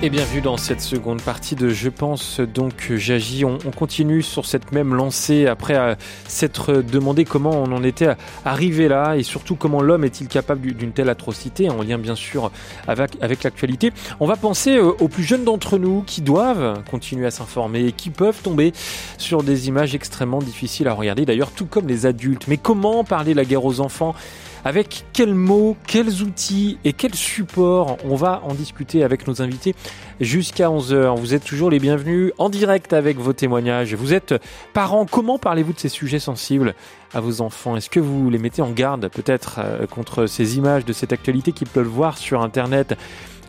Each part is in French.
Et bienvenue dans cette seconde partie de Je pense donc j'agis. On, on, continue sur cette même lancée après euh, s'être demandé comment on en était arrivé là et surtout comment l'homme est-il capable d'une telle atrocité en lien bien sûr avec, l'actualité. On va penser euh, aux plus jeunes d'entre nous qui doivent continuer à s'informer et qui peuvent tomber sur des images extrêmement difficiles à regarder d'ailleurs tout comme les adultes. Mais comment parler la guerre aux enfants avec quels mots, quels outils et quels supports On va en discuter avec nos invités jusqu'à 11h. Vous êtes toujours les bienvenus en direct avec vos témoignages. Vous êtes parents, comment parlez-vous de ces sujets sensibles à vos enfants? Est-ce que vous les mettez en garde peut-être euh, contre ces images de cette actualité qu'ils peuvent voir sur Internet?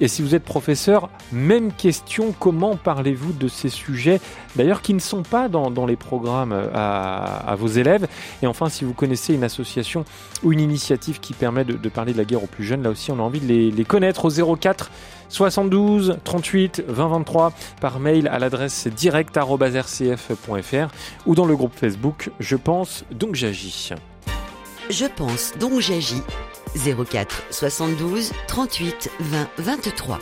Et si vous êtes professeur, même question, comment parlez-vous de ces sujets, d'ailleurs qui ne sont pas dans, les programmes à, à, vos élèves? Et enfin, si vous connaissez une association ou une initiative qui permet de, de, parler de la guerre aux plus jeunes, là aussi on a envie de les, les connaître au 04 72 38 20 23 par mail à l'adresse direct.rcf.fr ou dans le groupe Facebook Je pense donc j'agis. Je pense donc j'agis 04 72 38 20 23.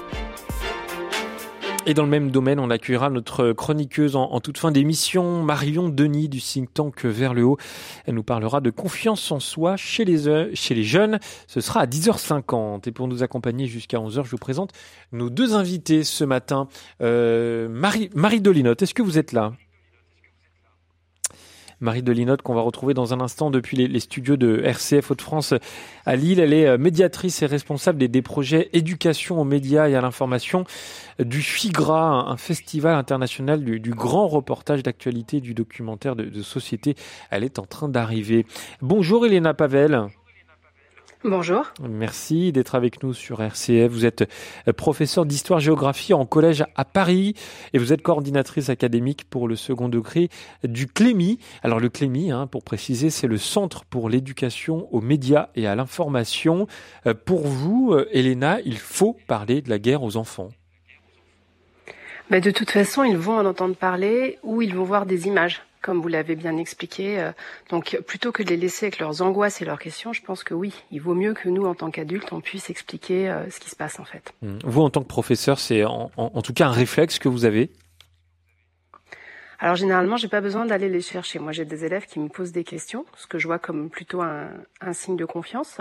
Et dans le même domaine, on accueillera notre chroniqueuse en, toute fin d'émission, Marion Denis du think tank Vers le Haut. Elle nous parlera de confiance en soi chez les, les jeunes. Ce sera à 10h50. Et pour nous accompagner jusqu'à 11h, je vous présente nos deux invités ce matin. Euh, Marie, Marie Dolinotte, est-ce que vous êtes là? Marie Delinotte qu'on va retrouver dans un instant depuis les, studios de RCF Hauts-de-France à Lille. Elle est médiatrice et responsable des, projets éducation aux médias et à l'information du FIGRA, un festival international du, du grand reportage d'actualité du documentaire de, de société. Elle est en train d'arriver. Bonjour Elena Pavel. Bonjour. Merci d'être avec nous sur RCF. Vous êtes professeur d'histoire-géographie en collège à Paris et vous êtes coordinatrice académique pour le second degré du CLEMI. Alors le CLEMI, hein, pour préciser, c'est le Centre pour l'éducation aux médias et à l'information. Pour vous, Elena, il faut parler de la guerre aux enfants. Ben de toute façon, ils vont en entendre parler ou ils vont voir des images comme vous l'avez bien expliqué. Donc, plutôt que de les laisser avec leurs angoisses et leurs questions, je pense que oui, il vaut mieux que nous, en tant qu'adultes, on puisse expliquer ce qui se passe en fait. Vous, en tant que professeur, c'est en, en, en, tout cas un réflexe que vous avez? Alors généralement, j'ai pas besoin d'aller les chercher. Moi, j'ai des élèves qui me posent des questions, ce que je vois comme plutôt un, un signe de confiance.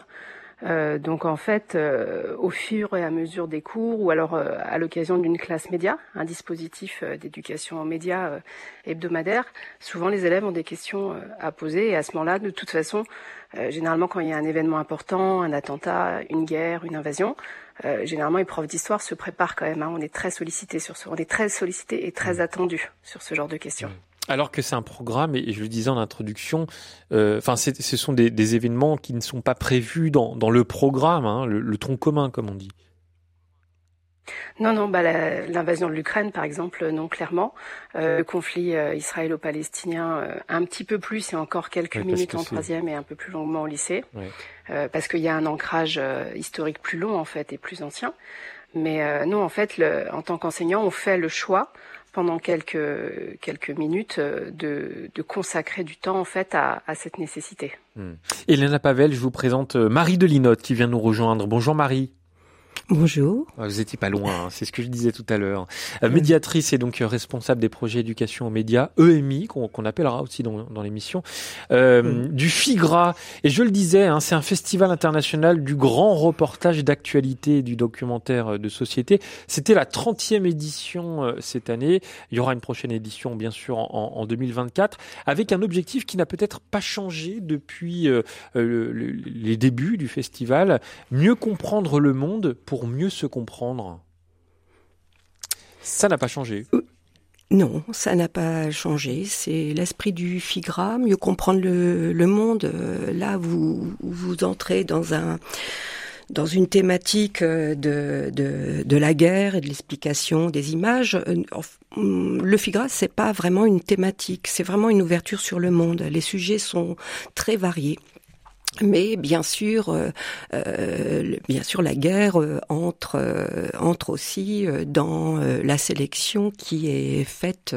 Euh, donc en fait, euh, au fur et à mesure des cours, ou alors euh, à l'occasion d'une classe média, un dispositif d'éducation aux médias hebdomadaire, souvent les élèves ont des questions à poser. Et à ce moment-là, de toute façon, généralement quand il y a un événement important, un attentat, une guerre, une invasion, généralement les profs d'histoire se préparent quand même. Hein. On est très sollicité sur ce, on est très sollicité et très attendu sur ce genre de questions. Alors que c'est un programme, et je le disais en introduction, enfin, euh, ce sont des, des, événements qui ne sont pas prévus dans, dans le programme, hein, le, le, tronc commun, comme on dit. Non, non, bah, l'invasion de l'Ukraine, par exemple, non, clairement. Euh, le conflit euh, israélo-palestinien, euh, un petit peu plus, et encore quelques Oui, minutes en troisième et un peu plus longuement au lycée. Euh, parce qu'il y a un ancrage historique plus long, en fait, et plus ancien. Mais non, en fait, le, en tant qu'enseignant, on fait le choix pendant quelques minutes de, de consacrer du temps en fait à, cette nécessité. Hmm. Elena Pavel, je vous présente Marie Delinotte qui vient nous rejoindre. Bonjour Marie. Bonjour. Vous étiez pas loin, hein, c'est ce que je disais tout à l'heure. Euh, médiatrice et donc responsable des projets éducation aux médias, EMI, qu'on qu appellera aussi dans, dans l'émission, euh, mmh. du FIGRA. Et je le disais, hein, c'est un festival international du grand reportage d'actualité du documentaire de société. C'était la 30e édition euh, cette année. Il y aura une prochaine édition, bien sûr, en, en 2024, avec un objectif qui n'a peut-être pas changé depuis euh, le, les débuts du festival. Mieux comprendre le monde pour pour mieux se comprendre Ça n'a pas changé. Non, ça n'a pas changé. C'est l'esprit du FIGRA, mieux comprendre le, monde. Là, vous, vous entrez dans un dans une thématique de, de, de la guerre et de l'explication des images. Le FIGRA, c'est pas vraiment une thématique, c'est vraiment une ouverture sur le monde. Les sujets sont très variés. Mais bien sûr, euh, euh bien sûr, la guerre euh, entre entre aussi dans la sélection qui est faite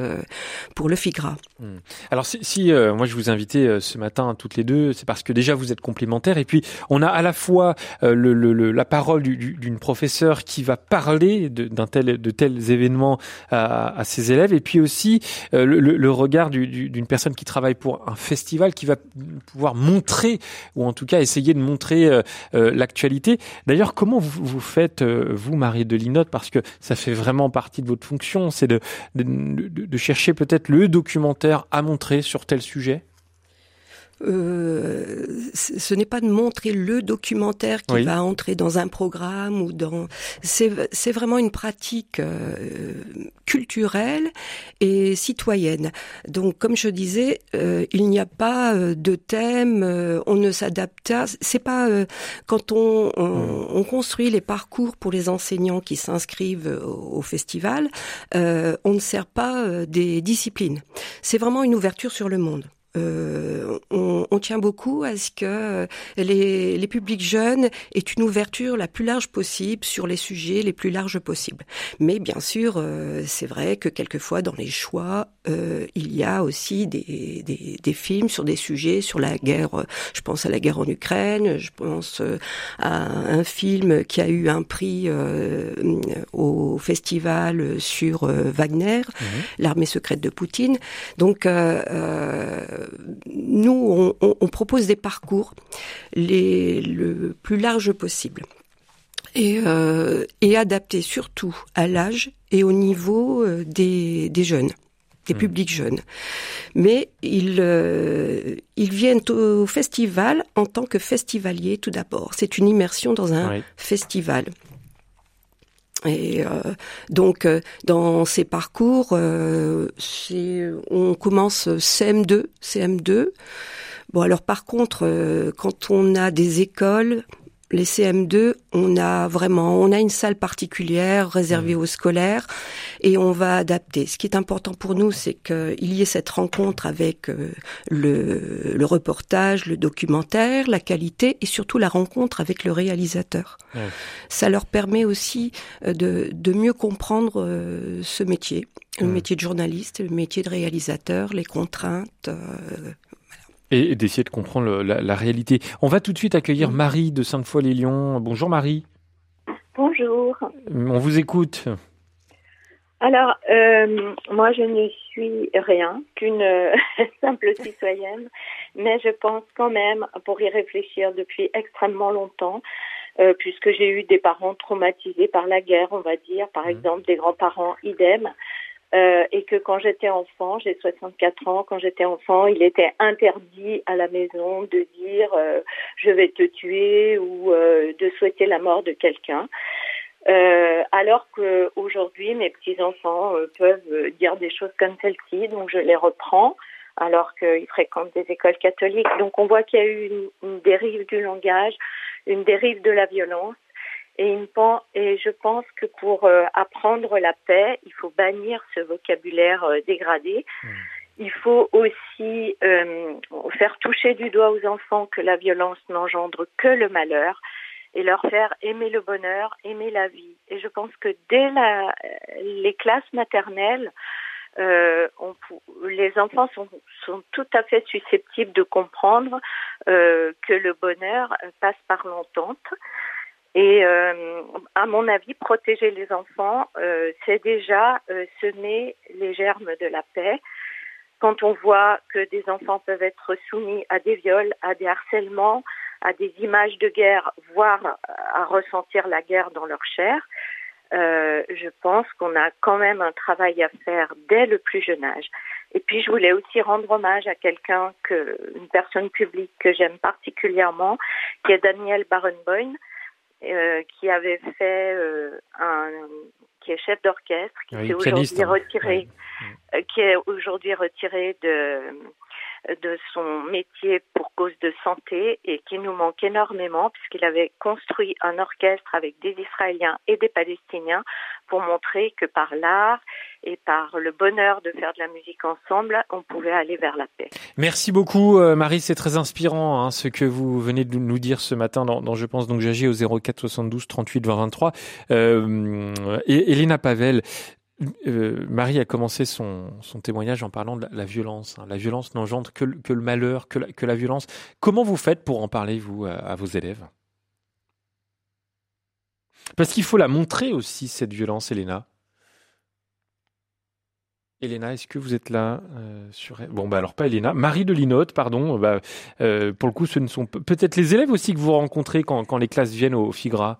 pour le FIGRA. Hmm. Alors si, moi je vous invitais ce matin toutes les deux, c'est parce que déjà vous êtes complémentaires et puis on a à la fois la parole d'une professeure qui va parler d'un tel de tels événements à, ses élèves et puis aussi le, le, regard d'une personne qui travaille pour un festival qui va pouvoir montrer ou en tout cas essayer de montrer euh, euh, l'actualité. D'ailleurs, comment vous, faites, euh, vous, Marie de Linotte, parce que ça fait vraiment partie de votre fonction, c'est de chercher peut-être le documentaire à montrer sur tel sujet? Euh, ce n'est pas de montrer le documentaire qui va entrer dans un programme ou dans. C'est vraiment une pratique euh, culturelle et citoyenne. Donc, comme je disais, euh, il n'y a pas de thème. on ne s'adapte. C'est pas quand on, on, on, construit les parcours pour les enseignants qui s'inscrivent au, au, festival. on ne sert pas des disciplines. C'est vraiment une ouverture sur le monde. Euh, on, on, tient beaucoup à ce que les, les, publics jeunes aient une ouverture la plus large possible sur les sujets les plus larges possibles. Mais bien sûr, euh, c'est vrai que quelquefois dans les choix, euh, il y a aussi des, des, des, films sur des sujets sur la guerre. Je pense à la guerre en Ukraine. Je pense euh, à un film qui a eu un prix euh, au festival sur Wagner, mmh. l'armée secrète de Poutine. Donc nous, on, propose des parcours les, le plus large possible. Et, euh, et adaptés surtout à l'âge et au niveau euh, des, des jeunes des hmm. publics jeunes. Mais ils, euh, ils viennent au festival en tant que festivaliers tout d'abord. C'est une immersion dans un festival. Et euh, donc euh, dans ces parcours, euh, on commence CM2, CM2. Bon alors par contre, quand on a des écoles les CM2, on a vraiment, on a une salle particulière réservée mmh. aux scolaires et on va adapter. Ce qui est important pour nous, c'est qu'il y ait cette rencontre avec euh, le, le, reportage, le documentaire, la qualité et surtout la rencontre avec le réalisateur. Ça leur permet aussi euh, de, de mieux comprendre euh, ce métier, le mmh. métier de journaliste, le métier de réalisateur, les contraintes et d'essayer de comprendre la, la, réalité. On va tout de suite accueillir Marie de Sainte-Foy-les-Lyons. Bonjour Marie. Bonjour. On vous écoute. Alors, euh, moi, je ne suis rien qu'une euh, simple citoyenne, mais je pense quand même, pour y réfléchir depuis extrêmement longtemps, euh, puisque j'ai eu des parents traumatisés par la guerre, on va dire, par mmh. exemple des grands-parents idem, euh, et que quand j'étais enfant, j'ai 64 ans, quand j'étais enfant, il était interdit à la maison de dire euh, je vais te tuer ou euh, de souhaiter la mort de quelqu'un. Euh, alors que aujourd'hui, mes petits enfants peuvent dire des choses comme celle-ci, donc je les reprends alors qu'ils fréquentent des écoles catholiques. Donc on voit qu'il y a eu une dérive du langage, une dérive de la violence et, et je pense que pour euh, apprendre la paix, il faut bannir ce vocabulaire euh, dégradé. Mmh. Il faut aussi euh, faire toucher du doigt aux enfants que la violence n'engendre que le malheur et leur faire aimer le bonheur, aimer la vie. Et je pense que dès la, les classes maternelles, euh, on, les enfants sont, sont, tout à fait susceptibles de comprendre euh, que le bonheur passe par l'entente. Et euh, à mon avis, protéger les enfants, euh, c'est déjà euh, semer les germes de la paix. Quand on voit que des enfants peuvent être soumis à des viols, à des harcèlements, à des images de guerre, voire à ressentir la guerre dans leur chair, euh, je pense qu'on a quand même un travail à faire dès le plus jeune âge. Et puis je voulais aussi rendre hommage à quelqu'un que, une personne publique que j'aime particulièrement, qui est Daniel Barenboim, euh, qui avait fait euh, un qui est chef d'orchestre, qui s'est aujourd'hui retiré, euh, qui est aujourd'hui retiré de de son métier pour cause de santé et qui nous manque énormément puisqu'il avait construit un orchestre avec des Israéliens et des Palestiniens pour montrer que par l'art et par le bonheur de faire de la musique ensemble, on pouvait aller vers la paix. Merci beaucoup euh, Marie, c'est très inspirant hein, ce que vous venez de nous dire ce matin dans, Je pense donc j'agis au 04 72 38 20 23. Euh, Elena Pavel, euh, Marie a commencé son, témoignage en parlant de la, violence. Hein. La violence n'engendre que, le malheur, que la, violence. Comment vous faites pour en parler, vous, à, vos élèves? Parce qu'il faut la montrer aussi, cette violence, Elena. Elena, est-ce que vous êtes là euh, sur... Bon, bah alors pas Elena. Marie de Linotte, pardon. Bah, euh, pour le coup, ce ne sont peut-être les élèves aussi que vous rencontrez quand, quand les classes viennent au FIGRA.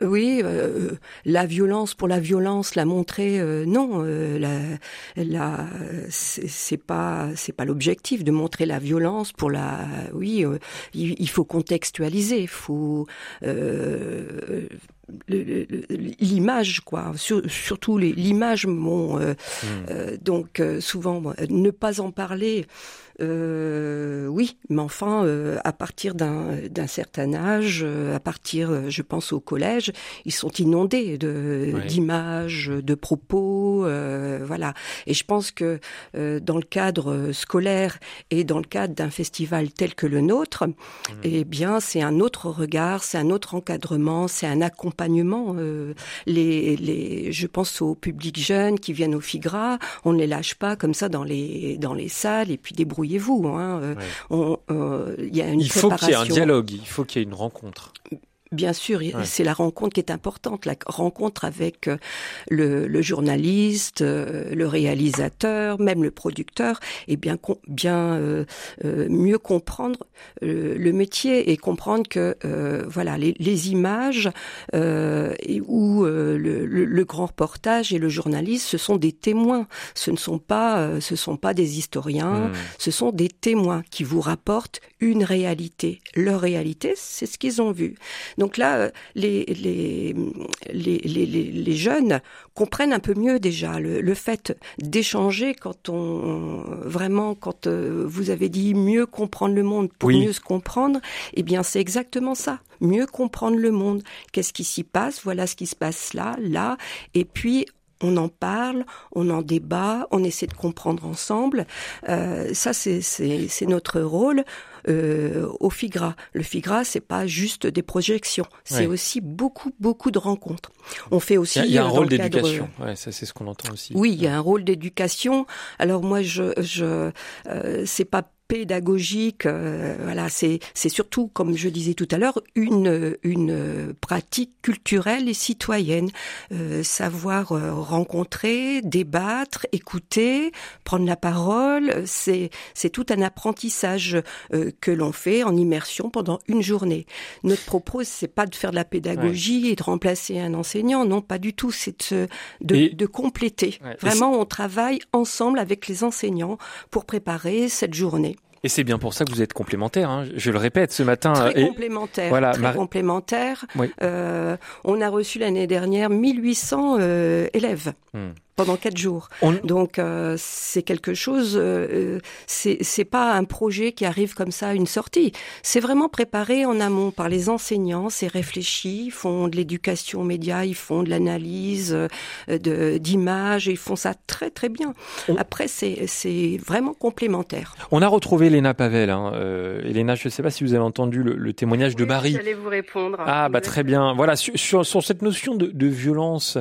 Oui, euh, la violence pour la violence, la montrer, euh, non, euh, la, la, c'est pas, c'est pas l'objectif de montrer la violence pour la. Oui, il, faut contextualiser, il faut l'image quoi surtout l'image mon mmh. donc souvent ne pas en parler euh, oui, mais enfin, euh, à partir d'un certain âge, euh, à partir, je pense au collège, ils sont inondés de d'images, de propos, voilà. Et je pense que dans le cadre scolaire et dans le cadre d'un festival tel que le nôtre, mmh. eh bien, c'est un autre regard, c'est un autre encadrement, c'est un accompagnement. les, les, je pense aux publics jeunes qui viennent au FIGRA, on ne les lâche pas comme ça dans les dans les salles et puis débrouiller vous Hein. Euh, euh, y a une il faut qu'il y ait un dialogue, il faut qu'il y ait une rencontre. Bien sûr, c'est la rencontre qui est importante, la rencontre avec euh, le, journaliste, euh, le réalisateur, même le producteur, et bien bien euh, mieux comprendre le métier et comprendre que voilà les, images et, ou le, grand reportage et le journaliste, ce sont des témoins, ce ne sont pas ce sont pas des historiens, hmm. ce sont des témoins qui vous rapportent une réalité. Leur réalité, c'est ce qu'ils ont vu. Donc là, euh, les, les, les, les, jeunes comprennent un peu mieux déjà le, fait d'échanger quand on vraiment quand euh, vous avez dit mieux comprendre le monde pour mieux se comprendre, eh bien c'est exactement ça, mieux comprendre le monde. Qu'est-ce qui s'y passe? Voilà ce qui se passe là, là, et puis on en parle, on en débat, on essaie de comprendre ensemble. Euh, ça, c'est notre rôle euh, au FIGRA. Le FIGRA, c'est pas juste des projections, c'est aussi beaucoup, beaucoup de rencontres. On fait aussi. Il y a, un rôle d'éducation. Ouais, ça, c'est ce qu'on entend aussi. Oui, il y a un rôle d'éducation. Alors moi, je, je, euh, c'est pas pédagogique. Euh, voilà, c'est c'est surtout, comme je disais tout à l'heure, une une pratique culturelle et citoyenne. Euh, savoir euh, rencontrer, débattre, écouter, prendre la parole. C'est c'est tout un apprentissage euh, que l'on fait en immersion pendant une journée. Notre propos, c'est pas de faire de la pédagogie et de remplacer un enseignant. Non, pas du tout. C'est de de, de compléter. Vraiment, on travaille ensemble avec les enseignants pour préparer cette journée. Et c'est bien pour ça que vous êtes complémentaire. Hein. Je le répète ce matin. Très complémentaire. Voilà, très complémentaire. Euh, on a reçu l'année dernière 1800 euh, élèves. Hmm pendant quatre jours. Donc euh, c'est quelque chose, euh, c'est c'est pas un projet qui arrive comme ça, une sortie. C'est vraiment préparé en amont par les enseignants, c'est réfléchi, ils font de l'éducation média, ils font de l'analyse euh, de d'images, ils font ça très très bien. Après c'est c'est vraiment complémentaire. On a retrouvé Elena Pavel. Hein. Euh, Elena, je ne sais pas si vous avez entendu le, témoignage de Marie. J'allais vous répondre. Ah bah très bien. Voilà sur, sur, cette notion de, de violence,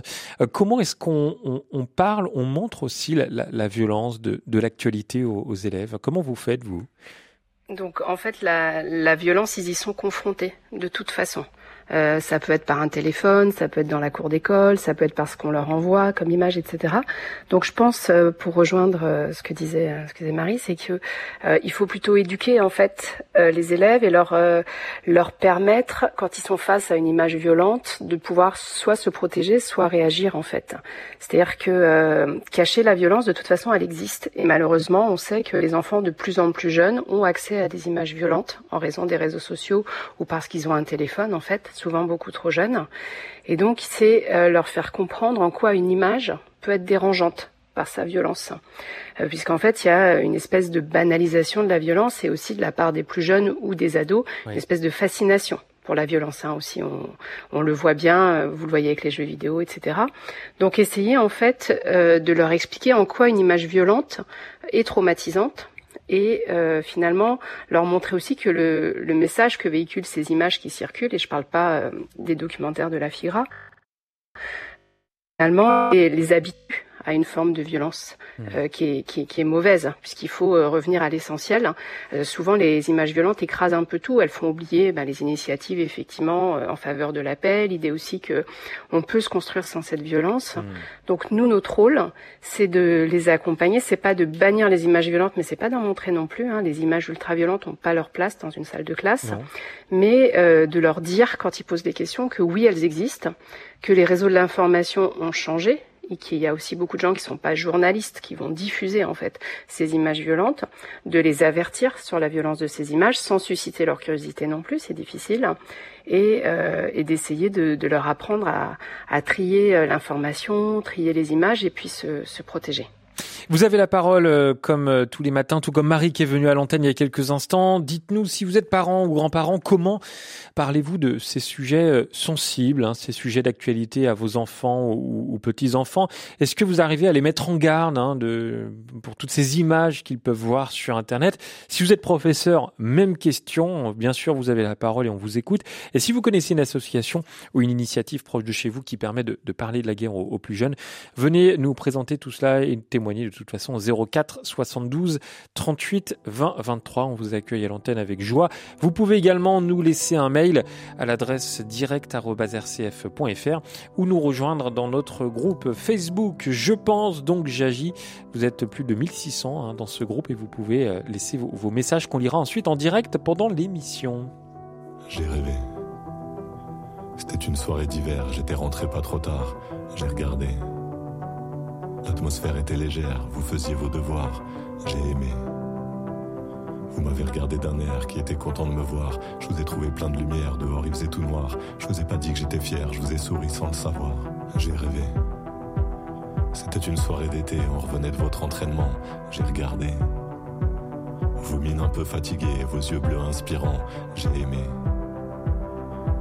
comment est-ce qu'on on parle, on montre aussi la, violence de, l'actualité aux, élèves. Comment vous faites, vous? Donc, en fait, la violence, ils y sont confrontés, de toute façon. Euh, ça peut être par un téléphone, ça peut être dans la cour d'école, ça peut être parce qu'on leur envoie comme image, etc. Donc je pense, euh, pour rejoindre euh, ce que disait ce que disait Marie, c'est que il faut plutôt éduquer en fait les élèves et leur leur permettre, quand ils sont face à une image violente, de pouvoir soit se protéger, soit réagir en fait. C'est-à-dire que cacher la violence, de toute façon, elle existe et malheureusement, on sait que les enfants de plus en plus jeunes ont accès à des images violentes en raison des réseaux sociaux ou parce qu'ils ont un téléphone en fait souvent beaucoup trop jeunes. Et donc, c'est euh, leur faire comprendre en quoi une image peut être dérangeante par sa violence, euh, puisqu'en fait il y a une espèce de banalisation de la violence et aussi de la part des plus jeunes ou des ados, une espèce de fascination pour la violence hein, aussi. On, on, le voit bien, euh, vous le voyez avec les jeux vidéo, etc. Donc essayez en fait euh, de leur expliquer en quoi une image violente est traumatisante et euh, finalement leur montrer aussi que le, le, message que véhiculent ces images qui circulent, et je ne parle pas euh, des documentaires de la FIGRA, finalement les habitudes à une forme de violence mmh. euh, qui, est, qui, qui, est, mauvaise, puisqu'il faut euh, revenir à l'essentiel. Euh, souvent, les images violentes écrasent un peu tout. Elles font oublier ben, les initiatives, effectivement, en faveur de la paix, l'idée aussi que on peut se construire sans cette violence. Mmh. Donc, nous, notre rôle, c'est de les accompagner. C'est pas de bannir les images violentes, mais c'est pas d'en montrer non plus. Hein. Les images ultra-violentes n'ont pas leur place dans une salle de classe, mais de leur dire, quand ils posent des questions, que oui, elles existent, que les réseaux de l'information ont changé, et qu'il y a aussi beaucoup de gens qui sont pas journalistes, qui vont diffuser en fait ces images violentes, de les avertir sur la violence de ces images sans susciter leur curiosité non plus, c'est difficile, et, euh, d'essayer de, leur apprendre à, trier euh, l'information, trier les images et puis se protéger. Vous avez la parole euh, comme euh, tous les matins, tout comme Marie qui est venue à l'antenne il y a quelques instants. Dites-nous si vous êtes parents ou grands-parents, comment parlez-vous de ces sujets euh, sensibles, hein, ces sujets d'actualité à vos enfants ou, petits-enfants? Est-ce que vous arrivez à les mettre en garde hein, pour toutes ces images qu'ils peuvent voir sur Internet? Si vous êtes professeur, même question. Bien sûr, vous avez la parole et on vous écoute. Et si vous connaissez une association ou une initiative proche de chez vous qui permet de, de parler de la guerre aux, aux plus jeunes, venez nous présenter tout cela et témoigner de toute façon 04 72 38 20 23. On vous accueille à l'antenne avec joie. Vous pouvez également nous laisser un mail à l'adresse direct.rcf.fr ou nous rejoindre dans notre groupe Facebook Je pense donc j'agis. Vous êtes plus de 1600 hein, dans ce groupe et vous pouvez euh, laisser vos, vos messages qu'on lira ensuite en direct pendant l'émission. J'ai rêvé. C'était une soirée d'hiver, j'étais rentré pas trop tard. J'ai regardé. L'atmosphère était légère, vous faisiez vos devoirs, j'ai aimé. Vous m'avez regardé d'un air qui était content de me voir. Je vous ai trouvé plein de lumière, dehors il faisait tout noir. Je vous ai pas dit que j'étais fier, je vous ai souri sans le savoir. J'ai rêvé. C'était une soirée d'été, on revenait de votre entraînement. J'ai regardé. Vos mines un peu fatiguées, vos yeux bleus inspirants. J'ai aimé.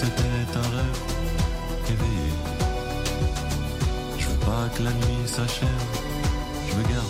c'était un rêve éveillé. Je veux pas que la nuit s'achève, je veux garder.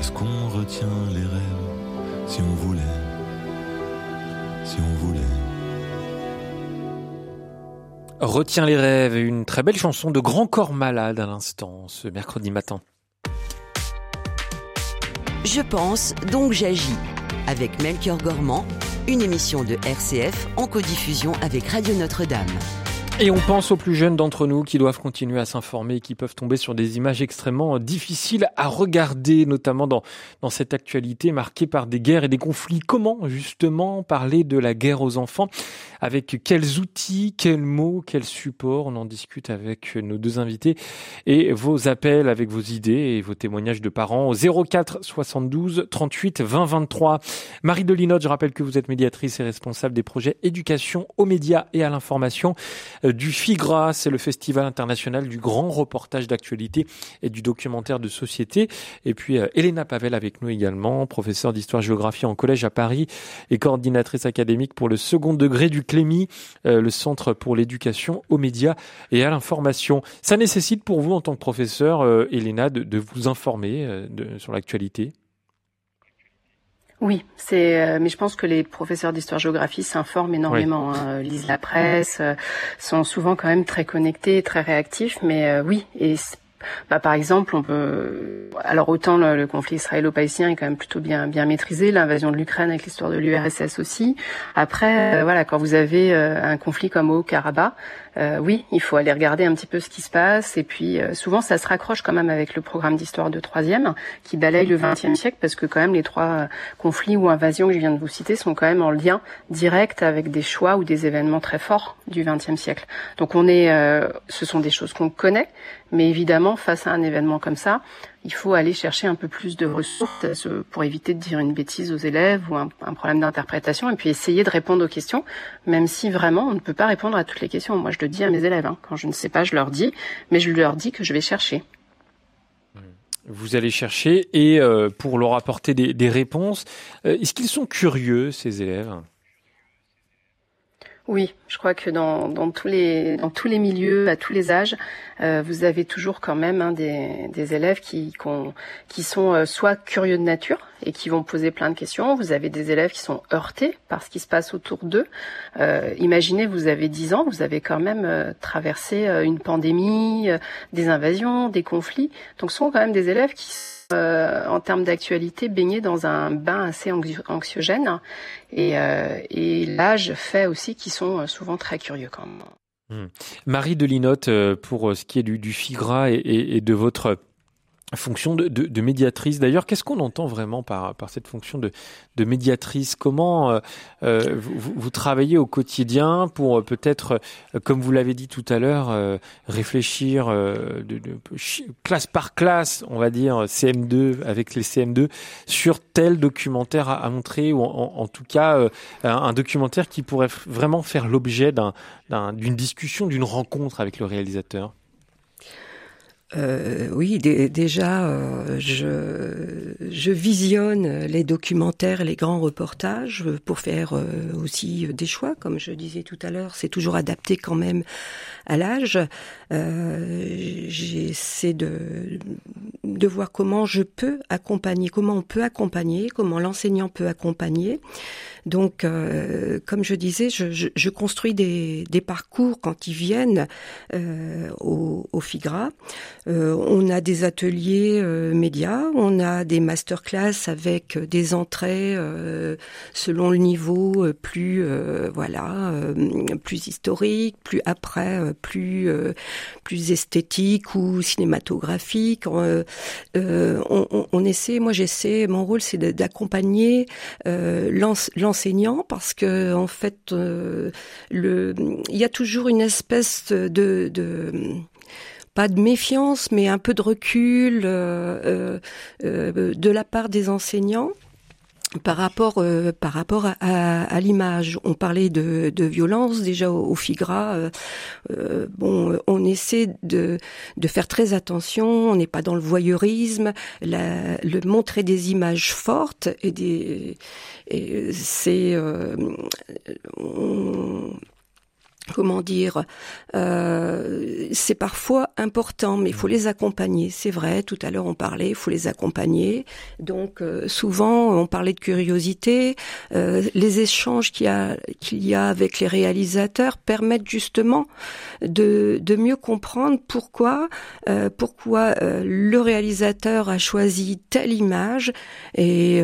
Est-ce qu'on retient les rêves si on voulait Si on voulait? Retiens les rêves, une très belle chanson de Grand Corps Malade à l'instant, ce mercredi matin. Je pense, donc j'agis. Avec Melchior Gormand, une émission de RCF en codiffusion avec Radio Notre-Dame. Et on pense aux plus jeunes d'entre nous qui doivent continuer à s'informer et qui peuvent tomber sur des images extrêmement difficiles à regarder, notamment dans, dans cette actualité marquée par des guerres et des conflits. Comment justement parler de la guerre aux enfants? Avec quels outils, quels mots, quels supports? On en discute avec nos deux invités et vos appels avec vos idées et vos témoignages de parents au 04 72 38 20 23. Marie Delinotte, je rappelle que vous êtes médiatrice et responsable des projets éducation aux médias et à l'information du FIGRA, c'est le Festival international du grand reportage d'actualité et du documentaire de société. Et puis euh, Elena Pavel avec nous également, professeure d'histoire-géographie en collège à Paris et coordinatrice académique pour le second degré du CLEMI, euh, le Centre pour l'éducation aux médias et à l'information. Ça nécessite pour vous en tant que professeur, euh, Elena, de, vous informer sur l'actualité? Oui, c'est. Euh, mais je pense que les professeurs d'histoire-géographie s'informent énormément, hein, lisent la presse, euh, sont souvent quand même très connectés, très réactifs. Mais euh, oui, et bah, par exemple, on peut. Alors autant le, conflit israélo-palestinien est quand même plutôt bien bien maîtrisé, l'invasion de l'Ukraine avec l'histoire de l'URSS aussi. Après, voilà, quand vous avez un conflit comme au Karabakh, euh, oui, il faut aller regarder un petit peu ce qui se passe. Et puis euh, souvent, ça se raccroche quand même avec le programme d'histoire de troisième qui balaye le XXe siècle parce que quand même les trois euh, conflits ou invasions que je viens de vous citer sont quand même en lien direct avec des choix ou des événements très forts du XXe siècle. Donc on est, ce sont des choses qu'on connaît, mais évidemment face à un événement comme ça, il faut aller chercher un peu plus de ressources pour éviter de dire une bêtise aux élèves ou un, problème d'interprétation et puis essayer de répondre aux questions, même si vraiment on ne peut pas répondre à toutes les questions. Moi, je le dis à mes élèves, hein. quand je ne sais pas, je leur dis, mais je leur dis que je vais chercher. Vous allez chercher et euh, pour leur apporter des, réponses, euh, est-ce qu'ils sont curieux, ces élèves? Oui, je crois que dans, tous les dans tous les milieux, à tous les âges, euh, vous avez toujours quand même hein, des, élèves qui sont euh, soit curieux de nature et qui vont poser plein de questions. Vous avez des élèves qui sont heurtés par ce qui se passe autour d'eux. Euh, imaginez, vous avez 10 ans, vous avez quand même traversé une pandémie, des invasions, des conflits. Donc, ce sont quand même des élèves qui euh, en termes d'actualité, baigner dans un bain assez anxiogène. Et, euh, et l'âge fait aussi qu'ils sont euh, souvent très curieux quand même. Hmm. Marie Delinotte, pour ce qui est du, du FIGRA et, et de votre fonction de, de, de médiatrice. D'ailleurs, qu'est-ce qu'on entend vraiment par, par cette fonction de, de médiatrice? Comment euh, euh vous, vous, travaillez au quotidien pour euh, peut-être, euh, comme vous l'avez dit tout à l'heure, réfléchir de, de, classe par classe, on va dire CM2 avec les CM2 sur tel documentaire à, à montrer ou en, en tout cas un, un, documentaire qui pourrait vraiment faire l'objet d'une discussion, d'une rencontre avec le réalisateur? Euh, oui, déjà, euh, je, je, visionne les documentaires, les grands reportages pour faire euh, aussi des choix, comme je disais tout à l'heure. C'est toujours adapté quand même à l'âge. Euh, J'essaie de, de voir comment je peux accompagner, comment on peut accompagner, comment l'enseignant peut accompagner. Donc, euh, comme je disais, je, je, je construis des, des, parcours quand ils viennent euh, au, au, FIGRA. Euh, on a des ateliers euh, médias, on a des masterclass avec des entrées euh, selon le niveau plus, voilà, plus historique, plus après, plus, plus esthétique ou cinématographique. On, on, on, essaie, moi j'essaie, mon rôle c'est d'accompagner l'enseignement parce que en fait, euh, il y a toujours une espèce de, de pas de méfiance, mais un peu de recul euh, euh, de la part des enseignants par rapport euh, par rapport à, l'image, on parlait de, de violence déjà au, Figra. Euh, euh, bon, on essaie de de faire très attention. On n'est pas dans le voyeurisme. Le montrer des images fortes et des et c'est comment dire, euh, c'est parfois important, mais il faut les accompagner. C'est vrai, tout à l'heure on parlait, il faut les accompagner. Donc euh, souvent on parlait de curiosité. Euh, les échanges qu'il y, a, qu'il y a avec les réalisateurs permettent justement de, de mieux comprendre pourquoi, euh, pourquoi euh, le réalisateur a choisi telle image et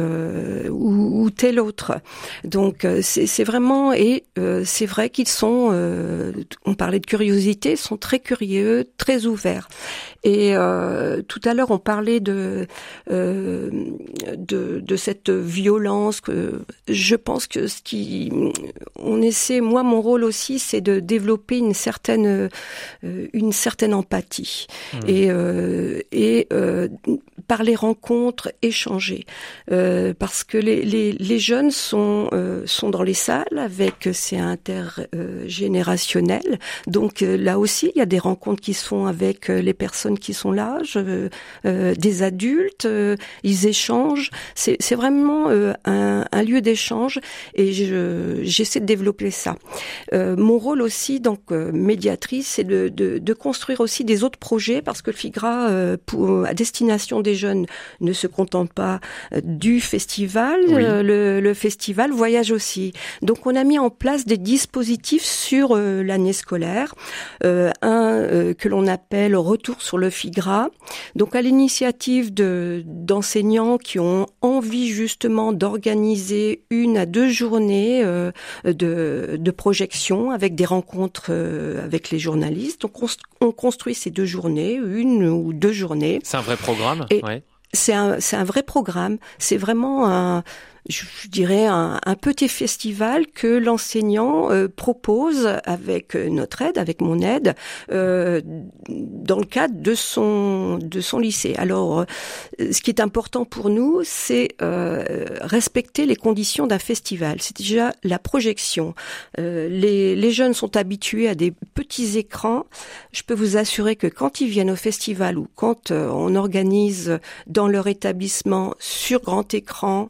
ou, ou, telle autre. Donc c'est, c'est vraiment et c'est vrai qu'ils sont euh, on parlait de curiosité, sont très curieux, très ouverts. Et euh, tout à l'heure, on parlait de, euh, de, de cette violence. Que je pense que ce qui, on essaie, moi, mon rôle aussi, c'est de développer une certaine, une certaine empathie mmh. et et par les rencontres, échanger, parce que les, les, les jeunes sont sont dans les salles avec c'est intergénérationnel donc euh, là aussi, il y a des rencontres qui se font avec euh, les personnes qui sont là, euh, des adultes, ils échangent. C'est vraiment un, un, lieu d'échange et j'essaie de développer ça. mon rôle aussi, donc médiatrice, c'est de, de, de, construire aussi des autres projets parce que le FIGRA, pour, à destination des jeunes, ne se contente pas du festival. Le, le festival voyage aussi. Donc on a mis en place des dispositifs sur euh, l'année scolaire, euh, un euh, que l'on appelle Retour sur le FIGRA, donc à l'initiative de d'enseignants qui ont envie justement d'organiser une à deux journées de, de projection avec des rencontres avec les journalistes. Donc on, on, construit ces deux journées, une ou deux journées. C'est un vrai programme. ouais. C'est un, c'est un vrai programme. C'est vraiment un je dirais, un, petit festival que l'enseignant euh, propose avec euh, notre aide, avec mon aide, euh, dans le cadre de son de son lycée. Alors, ce qui est important pour nous, c'est respecter les conditions d'un festival. C'est déjà la projection. les, jeunes sont habitués à des petits écrans. Je peux vous assurer que quand ils viennent au festival ou quand on organise dans leur établissement sur grand écran,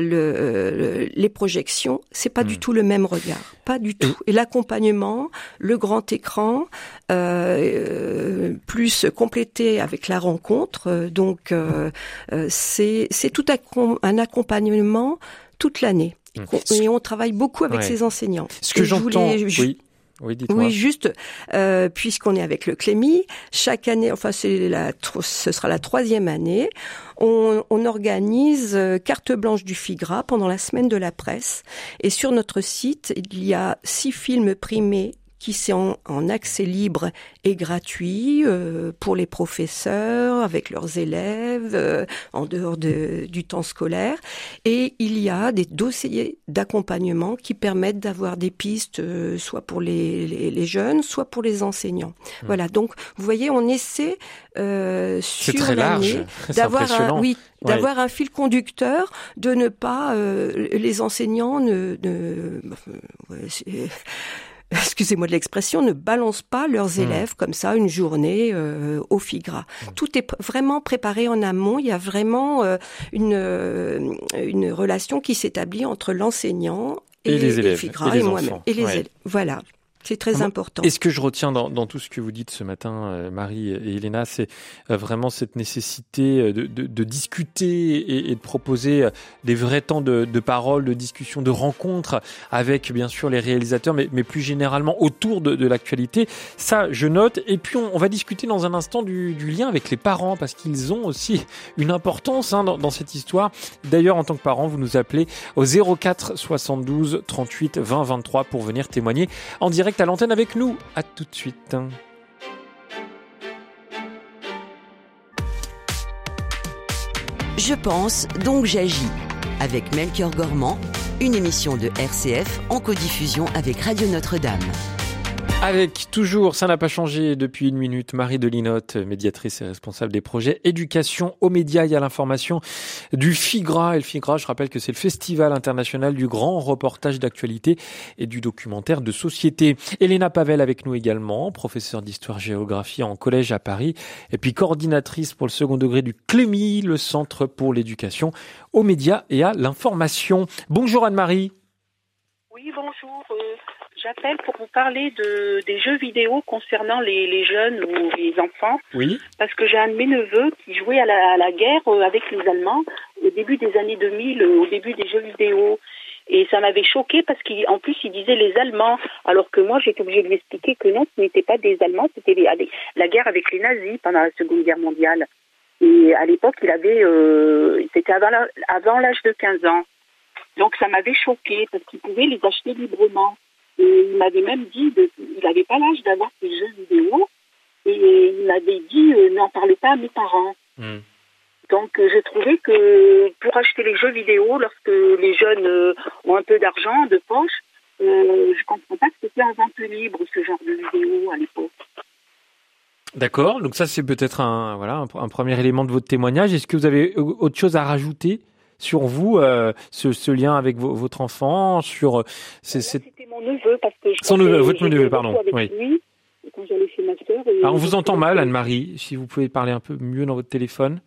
le, les projections, c'est pas du hmm. tout le même regard, pas du tout. Et, l'accompagnement, le grand écran, euh, plus complété avec la rencontre, donc euh, c'est c'est tout un accompagnement toute l'année. Hmm. Et on travaille beaucoup avec ces enseignants. Ce que j'entends, oui. Oui, oui, juste euh, puisqu'on est avec le Clémy, chaque année, enfin c'est la, ce sera la troisième année, on, on, organise euh, carte blanche du FIGRA pendant la semaine de la presse. Et sur notre site, il y a six films primés qui sont en accès libre et gratuit euh, pour les professeurs, avec leurs élèves, euh, en dehors de, du temps scolaire. Et il y a des dossiers d'accompagnement qui permettent d'avoir des pistes, euh, soit pour les, les, les, jeunes, soit pour les enseignants. Mmh. Voilà, donc vous voyez, on essaie sur l'année d'avoir un, oui, d'avoir un fil conducteur, de ne pas les enseignants ne, ne excusez-moi de l'expression, ne balancent pas leurs hmm. élèves comme ça une journée euh, au FIGRA. Hmm. Tout est vraiment préparé en amont. Il y a vraiment euh, une, euh, une relation qui s'établit entre l'enseignant et, les élèves, FIGRA et, moi-même. Et les élèves. Voilà. C'est très important. Et ce que je retiens dans, dans, tout ce que vous dites ce matin, euh, Marie et Elena, c'est euh, vraiment cette nécessité euh, de, de, de discuter et, et, de proposer des vrais temps de, de, parole, de discussion, de rencontres avec bien sûr les réalisateurs, mais, mais plus généralement autour de, de l'actualité. Ça, je note. Et puis on, on, va discuter dans un instant du, du lien avec les parents parce qu'ils ont aussi une importance hein, dans, dans, cette histoire. D'ailleurs, en tant que parent, vous nous appelez au 04 72 38 20 23 pour venir témoigner en direct à l'antenne avec nous. À tout de suite. Je pense, donc j'agis. Avec Melchior Gormand, une émission de RCF en codiffusion avec Radio Notre-Dame. Avec toujours, ça n'a pas changé depuis une minute, Marie Delinotte, médiatrice et responsable des projets éducation aux médias et à l'information du FIGRA. Et le FIGRA, je rappelle que c'est le Festival international du grand reportage d'actualité et du documentaire de société. Elena Pavel avec nous également, professeure d'histoire-géographie en collège à Paris, et puis coordinatrice pour le second degré du CLEMI, le Centre pour l'éducation aux médias et à l'information. Bonjour Anne-Marie. Oui, bonjour. J'appelle pour vous parler de, des jeux vidéo concernant les, les, jeunes ou les enfants. Oui. Parce que j'ai un de mes neveux qui jouait à la, à la guerre euh, avec les Allemands au début des années 2000, euh, au début des jeux vidéo. Et ça m'avait choqué parce qu'en plus, il disait les Allemands, alors que moi, j'étais obligée de lui expliquer que non, ce n'était pas des Allemands, c'était la guerre avec les nazis pendant la Seconde Guerre mondiale. Et à l'époque, il avait, euh, c'était avant, avant l'âge de 15 ans. Donc ça m'avait choqué parce qu'il pouvait les acheter librement. Et il m'avait même dit, de, il n'avait pas l'âge d'avoir ces jeux vidéo. Et il m'avait dit, euh, n'en parlez pas à mes parents. Mm. Donc euh, j'ai trouvé que pour acheter les jeux vidéo, lorsque les jeunes euh, ont un peu d'argent de poche, euh, je comprends pas que c'était un vente libre ce genre de vidéo à l'époque. D'accord, donc ça c'est peut-être un voilà un, un, premier élément de votre témoignage. Est-ce que vous avez autre chose à rajouter? Sur vous, euh, ce, ce, lien avec vo votre enfant, sur c'était mon neveu parce que je son neveu, votre neveu, pardon. Oui. Lui, quand j'allais chez ma sœur. Alors on vous entend mal, Anne-Marie. Si vous pouvez parler un peu mieux dans votre téléphone.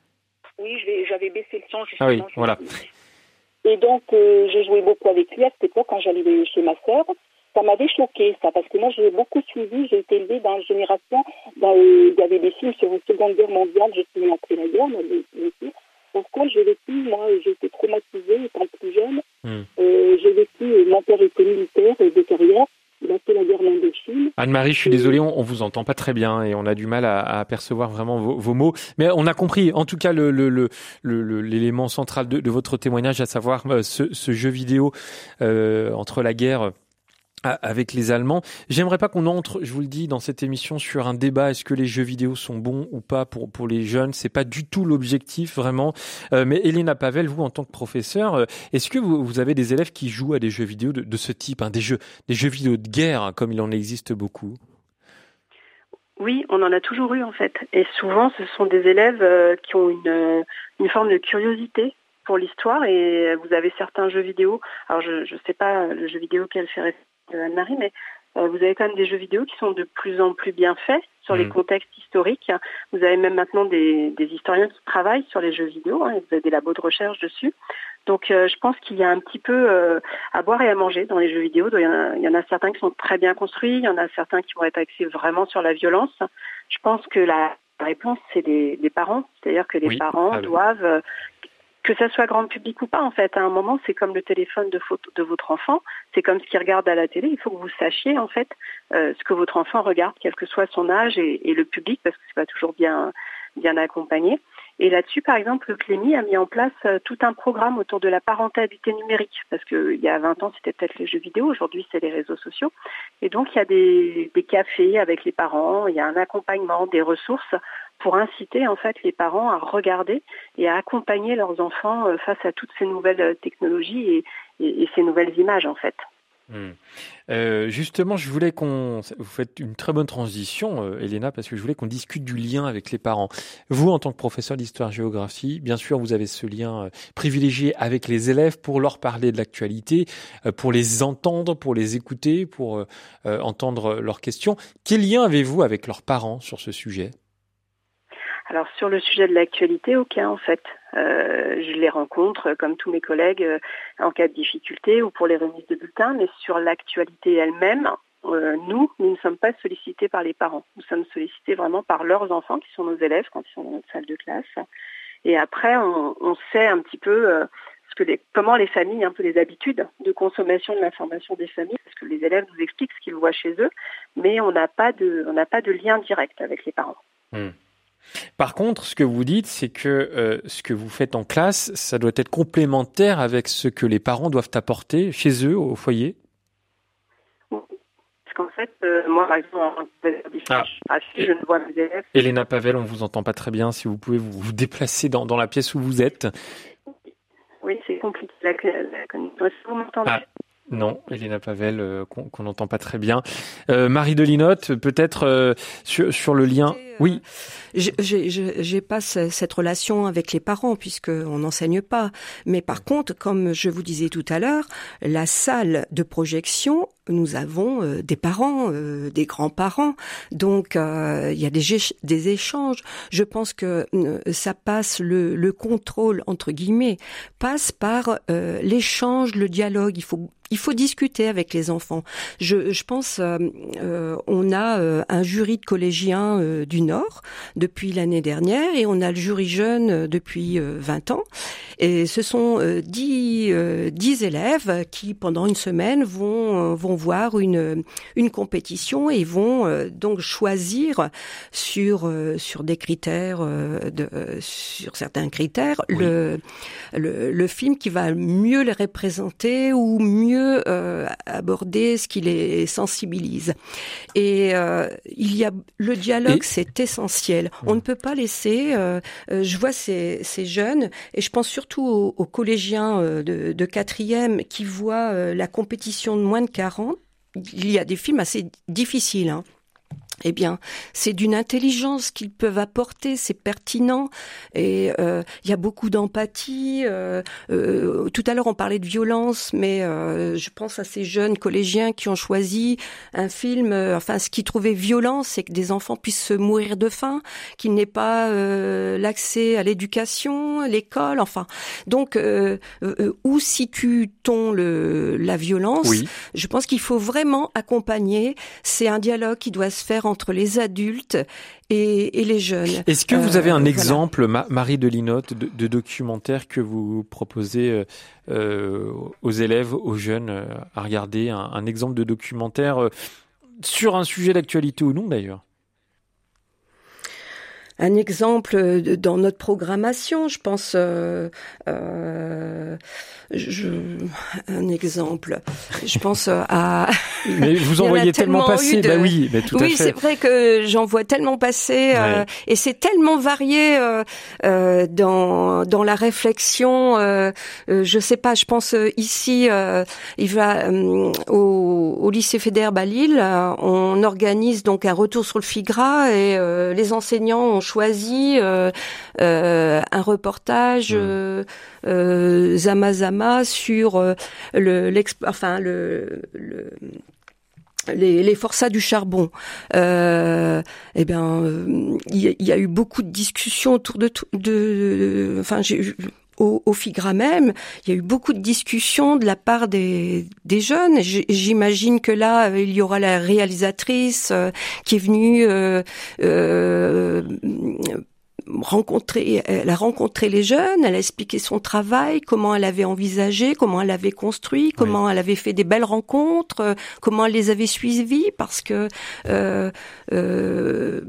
Oui, j'avais baissé le son. Ah oui, voilà. Et donc euh, j'ai joué beaucoup avec lui à cette époque quand j'allais chez ma sœur. Ça m'avait choqué ça parce que moi j'ai beaucoup suivi. J'ai été élevée dans une génération. Dans, il y avait des films sur la Seconde Guerre mondiale. Fini après la guerre, mais pourquoi j'ai vécu, moi, j'ai été traumatisée étant plus jeune. Mm. Euh, j'ai vécu, mon père était militaire de carrière. Il a fait la guerre d'Indochine. Anne-Marie, je suis désolé, on, on vous entend pas très bien et on a du mal à, à apercevoir vraiment vos, vos, mots. Mais on a compris, en tout cas, le, le, le, l'élément central de, de, votre témoignage, à savoir euh, ce, ce jeu vidéo euh, entre la guerre avec les Allemands. J'aimerais pas qu'on entre, je vous le dis, dans cette émission sur un débat. Est-ce que les jeux vidéo sont bons ou pas pour pour les jeunes? C'est pas du tout l'objectif vraiment. Euh, mais Elena Pavel, vous en tant que professeur, euh, est-ce que vous, avez des élèves qui jouent à des jeux vidéo de, ce type, hein, des jeux des jeux vidéo de guerre, hein, comme il en existe beaucoup? Oui, on en a toujours eu en fait. Et souvent, ce sont des élèves euh, qui ont une une forme de curiosité pour l'histoire et vous avez certains jeux vidéo. Alors je je sais pas le jeu vidéo qu'elle fait référence Anne-Marie, mais euh, vous avez quand même des jeux vidéo qui sont de plus en plus bien faits sur les contextes historiques. Vous avez même maintenant des, des historiens qui travaillent sur les jeux vidéo, hein, vous avez des labos de recherche dessus. Donc euh, je pense qu'il y a un petit peu euh, à boire et à manger dans les jeux vidéo. Il y, en a, il y en a certains qui sont très bien construits, il y en a certains qui vont être axés vraiment sur la violence. Je pense que la réponse, c'est des, des, parents, c'est-à-dire que les oui. parents ah, doivent que ça soit grand public ou pas, en fait, à un moment, c'est comme le téléphone de, votre enfant, c'est comme ce qu'il regarde à la télé. Il faut que vous sachiez, en fait, euh, ce que votre enfant regarde, quel que soit son âge et, et le public, parce que c'est pas toujours bien, bien accompagné. Et là-dessus, par exemple, le Clémy a mis en place euh, tout un programme autour de la parentalité numérique, parce qu'il y a 20 ans, c'était peut-être les jeux vidéo, aujourd'hui, c'est les réseaux sociaux. Et donc, il y a des, des cafés avec les parents, il y a un accompagnement, des ressources pour inciter en fait les parents à regarder et à accompagner leurs enfants face à toutes ces nouvelles technologies et, ces nouvelles images en fait. Mmh. Euh, justement, je voulais qu'on vous faites une très bonne transition, euh, Elena, parce que je voulais qu'on discute du lien avec les parents. Vous, en tant que professeur d'histoire-géographie, bien sûr, vous avez ce lien euh, privilégié avec les élèves pour leur parler de l'actualité, euh, pour les entendre, pour les écouter, pour entendre leurs questions. Quel lien avez-vous avec leurs parents sur ce sujet? Alors sur le sujet de l'actualité, aucun en fait. Euh, je les rencontre comme tous mes collègues euh, en cas de difficulté ou pour les remises de bulletins, mais sur l'actualité elle-même, euh, nous, nous ne sommes pas sollicités par les parents. Nous sommes sollicités vraiment par leurs enfants qui sont nos élèves quand ils sont dans notre salle de classe. Et après, on, sait un petit peu euh, comment les familles, un peu les habitudes de consommation de l'information des familles, parce que les élèves nous expliquent ce qu'ils voient chez eux, mais on n'a pas de, lien direct avec les parents. Mmh. Par contre, ce que vous dites, c'est que euh, ce que vous faites en classe, ça doit être complémentaire avec ce que les parents doivent apporter chez eux, au foyer? Parce qu'en fait, euh, moi, par exemple, ah. je ne vois mes élèves. Elena Pavel, on ne vous entend pas très bien. Si vous pouvez vous, vous déplacer dans, dans, la pièce où vous êtes. Oui, c'est compliqué. La, la, la, vous m'entendez? Ah. Non, Elena Pavel, euh, qu'on n'entend pas très bien. Euh, Marie Delinotte, peut-être euh, sur, sur, le lien. oui. J'ai pas cette relation avec les parents puisque on n'enseigne pas. Mais par contre, comme je vous disais tout à l'heure, la salle de projection, nous avons des parents, des grands-parents. Donc il y a des, échanges. Je pense que ça passe le, le contrôle entre guillemets passe par l'échange, le dialogue. Il faut il faut discuter avec les enfants. Je, pense, euh, euh on a euh, un jury de collégiens euh, du Nord depuis l'année dernière et on a le jury jeune depuis 20 ans. Et ce sont 10, 10 élèves qui, pendant une semaine, vont, vont voir une, une compétition et vont donc choisir sur, sur des critères, de, sur certains critères, le, le, le film qui va mieux les représenter ou mieux euh, aborder ce qui les sensibilise. Et euh, il y a le dialogue, c'est essentiel. On ne peut pas laisser. Euh, je vois ces, ces, jeunes et je pense surtout aux, collégiens de, de quatrième qui voient la compétition de moins de 40 il y a des films assez difficiles. Hein eh bien, c'est d'une intelligence qu'ils peuvent apporter, c'est pertinent et euh, il y a beaucoup d'empathie. Euh, euh, tout à l'heure, on parlait de violence, mais je pense à ces jeunes collégiens qui ont choisi un film. enfin, ce qu'ils trouvaient violent, c'est que des enfants puissent se mourir de faim, qu'il n'ait pas l'accès à l'éducation, l'école. Enfin, donc où situe-t-on le la violence? Je pense qu'il faut vraiment accompagner. C'est un dialogue qui doit se faire entre les adultes et, les jeunes. Est-ce que vous avez un euh, exemple, Marie de Linotte, de, documentaire que vous proposez euh, euh, aux élèves, aux jeunes à regarder, un exemple de documentaire sur un sujet d'actualité ou non d'ailleurs? Un exemple dans notre programmation, je pense. Euh, euh, je, un exemple. Je pense à. Mais vous en voyez tellement passer. Bah oui, mais tout oui, c'est vrai que j'en vois tellement passer euh, et c'est tellement varié euh, euh, dans dans la réflexion. Euh, euh je sais pas. Je pense ici, il va au, au, lycée Fédère Balil. on organise donc un retour sur le Figra et les enseignants ont choisi euh, euh, un reportage mmh. euh, Zama Zama sur le, enfin le, le les, les forçats du charbon. Euh, eh bien, il y, a eu beaucoup de discussions autour de, de, enfin, j'ai au, au, FIGRA même, il y a eu beaucoup de discussions de la part des, des jeunes. J'imagine que là, il y aura la réalisatrice euh, qui est venue euh, euh, rencontrer, elle a rencontré les jeunes, elle a expliqué son travail, comment elle avait envisagé, comment elle avait construit, comment elle avait fait des belles rencontres, comment elle les avait suivies, parce que euh, euh,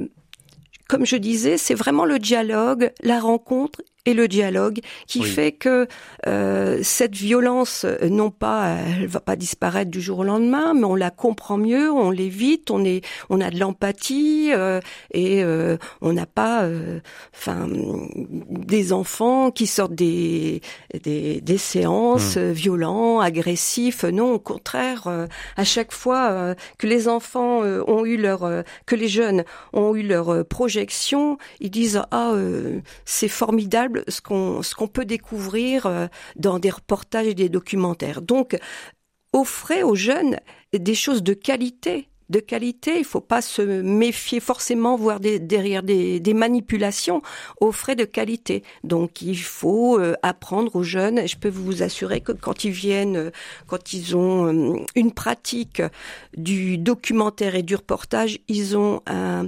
comme je disais, c'est vraiment le dialogue, la rencontre et le dialogue qui fait que euh, cette violence, euh, non pas, elle va pas disparaître du jour au lendemain, mais on la comprend mieux, on l'évite, on est, on a de l'empathie euh, et euh, on n'a pas, euh, enfin, des enfants qui sortent des des, des séances mmh. violents, agressifs. Non, au contraire, à chaque fois que les enfants ont eu leur, que les jeunes ont eu leur projection, ils disent ah c'est formidable ce qu'on ce qu'on peut découvrir euh, dans des reportages et des documentaires. Donc offrez aux jeunes des choses de qualité de qualité. Il faut pas se méfier forcément, voir des, derrière des, des, manipulations aux frais de qualité. Donc il faut euh, apprendre aux jeunes. Je peux vous assurer que quand ils viennent, euh, quand ils ont euh, une pratique du documentaire et du reportage, ils ont un,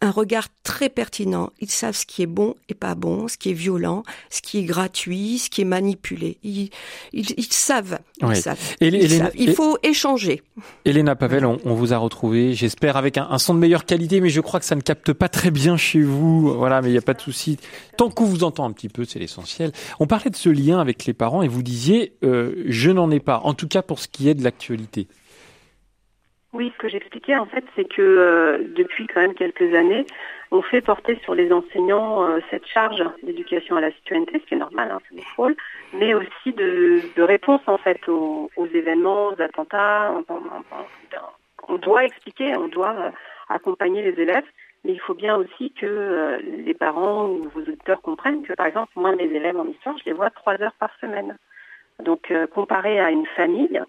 un regard très pertinent. Ils savent ce qui est bon et pas bon, ce qui est violent, ce qui est gratuit, ce qui est manipulé. Ils, ils, savent. Ils savent. Il faut échanger. Elena Pavel, on, on vous a retrouver, j'espère, avec un, son de meilleure qualité, mais je crois que ça ne capte pas très bien chez vous. Voilà, mais il n'y a pas de souci. Tant qu'on vous entend un petit peu, c'est l'essentiel. On parlait de ce lien avec les parents et vous disiez, euh, je n'en ai pas, en tout cas pour ce qui est de l'actualité. Oui, ce que j'expliquais en fait, c'est que euh, depuis quand même quelques années, on fait porter sur les enseignants cette charge d'éducation à la citoyenneté, ce qui est normal, hein, c'est notre mais aussi de, réponse en fait aux, événements, aux attentats. On, doit expliquer, on doit accompagner les élèves. Mais il faut bien aussi que les parents ou vos auditeurs comprennent que, par exemple, moi, mes élèves en histoire, je les vois trois heures par semaine. Donc, comparé à une famille,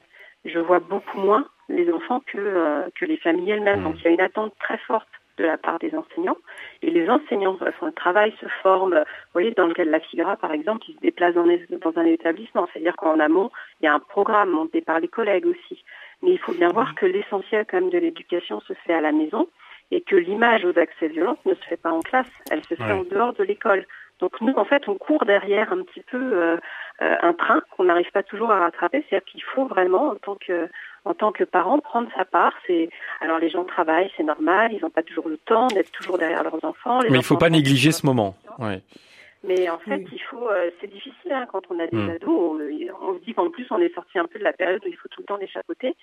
je vois beaucoup moins les enfants que, euh, que les familles elles-mêmes. Donc il y a une attente très forte de la part des enseignants. Et les enseignants font un travail, se forment. Vous voyez, dans le cas de la FIGRA, par exemple, ils se déplacent dans un établissement. C'est-à-dire qu'en amont, il y a un programme monté par les collègues aussi. Mais il faut bien voir que l'essentiel quand même de l'éducation se fait à la maison et que l'image aux accès violents ne se fait pas en classe, elle se fait en dehors de l'école. Donc nous, en fait, on court derrière un petit peu euh, euh, un train qu'on n'arrive pas toujours à rattraper. C'est-à-dire qu'il faut vraiment, en tant que en tant que parent, prendre sa part. C'est alors les gens travaillent, c'est normal. Ils n'ont pas toujours le temps d'être toujours derrière leurs enfants. Mais il ne faut pas négliger ce moment. Ouais. Mais en fait, il faut. Euh, c'est difficile hein, quand on a des hmm. ados. On, on, se dit qu'en plus, on est sorti un peu de la période où il faut tout le temps les chapeauter.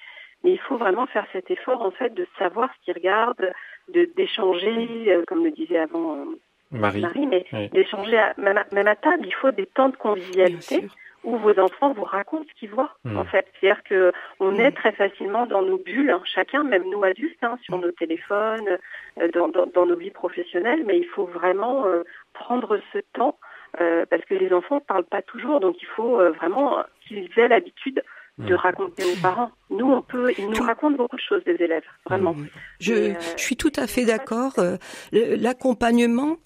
Mais il faut vraiment faire cet effort, en fait, de savoir ce qu'ils regardent, de d'échanger, comme le disait avant Marie, mais d'échanger même, à table. Il faut des temps de convivialité où vos enfants vous racontent ce qu'ils voient. Hmm. En fait, c'est-à-dire que on est très facilement dans nos bulles, hein, chacun, même nous adultes, hein, sur nos téléphones, euh, dans, dans, nos vies professionnelles. Mais il faut vraiment euh, prendre ce temps euh, parce que les enfants ne parlent pas toujours, donc il faut vraiment qu'ils aient l'habitude de hmm. raconter aux parents. Nous, on peut, ils nous racontent beaucoup de choses, les élèves, vraiment. Je, je suis tout à fait d'accord. L'accompagnement,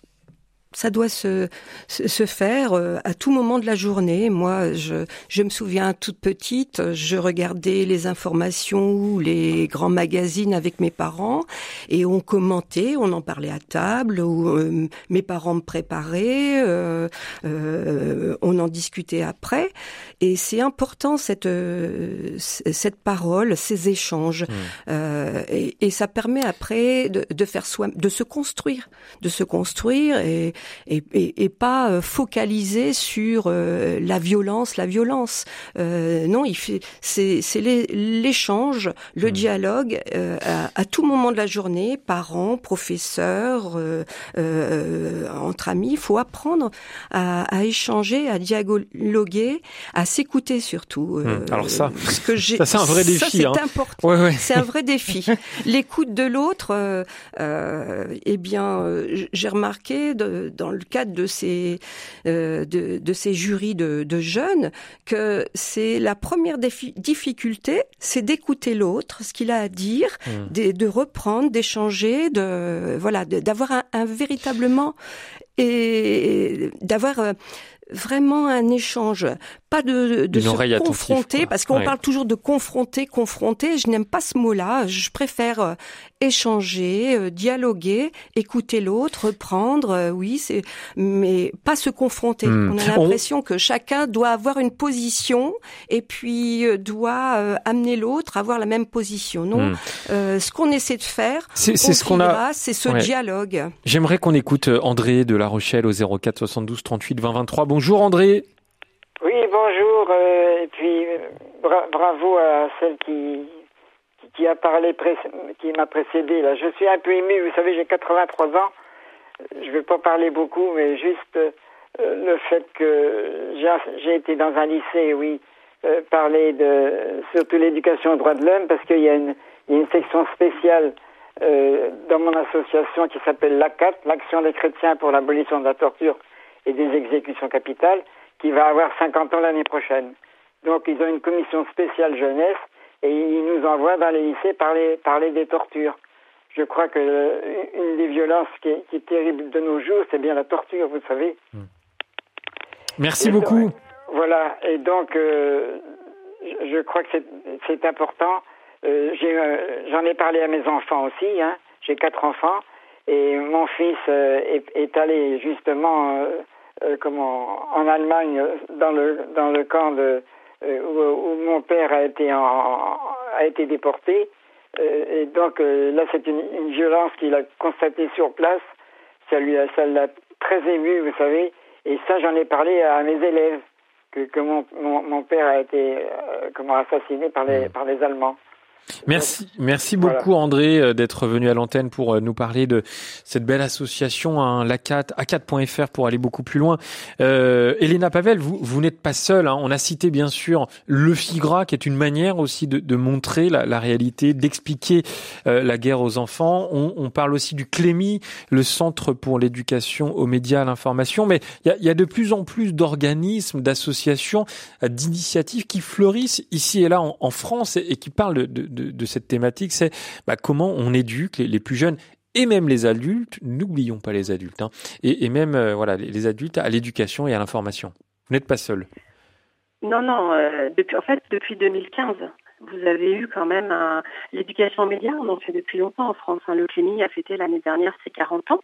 ça doit se, se faire euh, à tout moment de la journée. Moi, je, je me souviens toute petite, je regardais les informations ou les grands magazines avec mes parents et on commentait, on en parlait à table, ou euh, mes parents me préparaient, euh, euh, on en discutait après. Et c'est important cette cette parole, ces échanges, mmh. et, et, ça permet après de, de faire soi, de se construire, de se construire et et, et, et pas euh, focaliser sur euh, la violence, la violence. Euh, non, il fait, c'est, c'est l'échange, le mmh. dialogue euh, à, à, tout moment de la journée, parents, professeurs, entre amis. Il faut apprendre à, à, échanger, à dialoguer, à s'écouter surtout. Mmh. Alors ça, que j'ai, ça c'est un vrai défi. c'est hein. important. Ouais, ouais. C'est un vrai défi. L'écoute de l'autre. eh bien, j'ai remarqué de, dans le cadre de ces euh, de, de, ces jurys de, de jeunes que c'est la première difficulté, c'est d'écouter l'autre, ce qu'il a à dire, mmh. de, de, reprendre, d'échanger, de voilà, d'avoir un, un, véritablement et d'avoir euh, vraiment un échange, pas de, de se confronter, parce qu'on parle toujours de confronter, confronter. Je n'aime pas ce mot-là. Je préfère euh, échanger, euh, dialoguer, écouter l'autre, reprendre. Euh, oui, c'est, mais pas se confronter. Hmm. On a l'impression que chacun doit avoir une position et puis doit amener l'autre à avoir la même position. Non, hmm. ce qu'on essaie de faire, c'est ce qu'on a, c'est ce dialogue. J'aimerais qu'on écoute André de La Rochelle au 04 72 38 20 23. Bonjour André. Oui, bonjour. Euh, et puis bravo à celle qui, qui a parlé, qui m'a précédé. Là, je suis un peu ému. Vous savez, j'ai 83 ans. Je ne vais pas parler beaucoup, mais juste euh, le fait que j'ai été dans un lycée, oui, euh, parler de surtout l'éducation aux droits de l'homme, parce qu'il y, y, a une section spéciale dans mon association qui s'appelle l'ACAT, l'Action des chrétiens pour l'abolition de la torture et des exécutions capitales, qui va avoir 50 ans l'année prochaine. Donc ils ont une commission spéciale jeunesse et ils nous envoient dans les lycées parler, parler des tortures. Je crois que une des violences qui est, qui est terrible de nos jours, c'est bien la torture, vous savez. Hmm. Merci beaucoup. voilà, et donc euh, je crois que c'est important. Euh, euh, J'en ai, ai, parlé à mes enfants aussi, hein. j'ai quatre enfants, et mon fils est, est, allé justement euh, comment en Allemagne dans le dans le camp de euh, où, où, mon père a été en, a été déporté. Et donc là c'est une, une, violence qu'il a constatée sur place. Ça lui a, ça l'a très ému vous savez. Et ça j'en ai parlé à mes élèves que, que mon, mon, mon père a été comment assassiné par les par les Allemands Merci, merci beaucoup André euh, d'être venu à l'antenne pour euh, nous parler de cette belle association, hein, l'ACAT, A4.fr pour aller beaucoup plus loin. Euh, Elena Pavel, vous, vous n'êtes pas seule. Hein. On a cité bien sûr le FIGRA, qui est une manière aussi de, de montrer la, la réalité, d'expliquer euh, la guerre aux enfants. On, on, parle aussi du CLEMI, le Centre pour l'éducation aux médias, à l'information. Mais il y a, y a, de plus en plus d'organismes, d'associations, d'initiatives qui fleurissent ici et là en, en France et, et qui parlent de, de de, cette thématique, c'est bah, comment on éduque les, plus jeunes et même les adultes. N'oublions pas les adultes, hein, et, même euh, voilà les, adultes à l'éducation et à l'information. Vous n'êtes pas seul. Non, non. Euh, depuis, en fait, depuis 2015, vous avez eu quand même l'éducation aux médias. On en fait depuis longtemps en France. Hein. Le CLEMI a fêté l'année dernière ses 40 ans.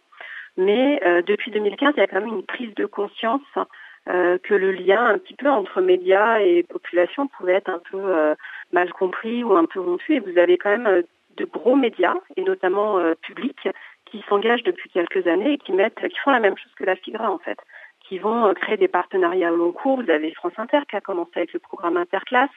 Mais euh, depuis 2015, il y a quand même une prise de conscience que le lien un petit peu entre médias et population pouvait être un peu mal compris ou un peu rompu. Et vous avez quand même euh, de gros médias, et notamment euh, publics, qui s'engagent depuis quelques années et qui mettent, qui font la même chose que la FIGRA en fait, qui vont euh, créer des partenariats au long cours. Vous avez France Inter qui a commencé avec le programme Interclasse,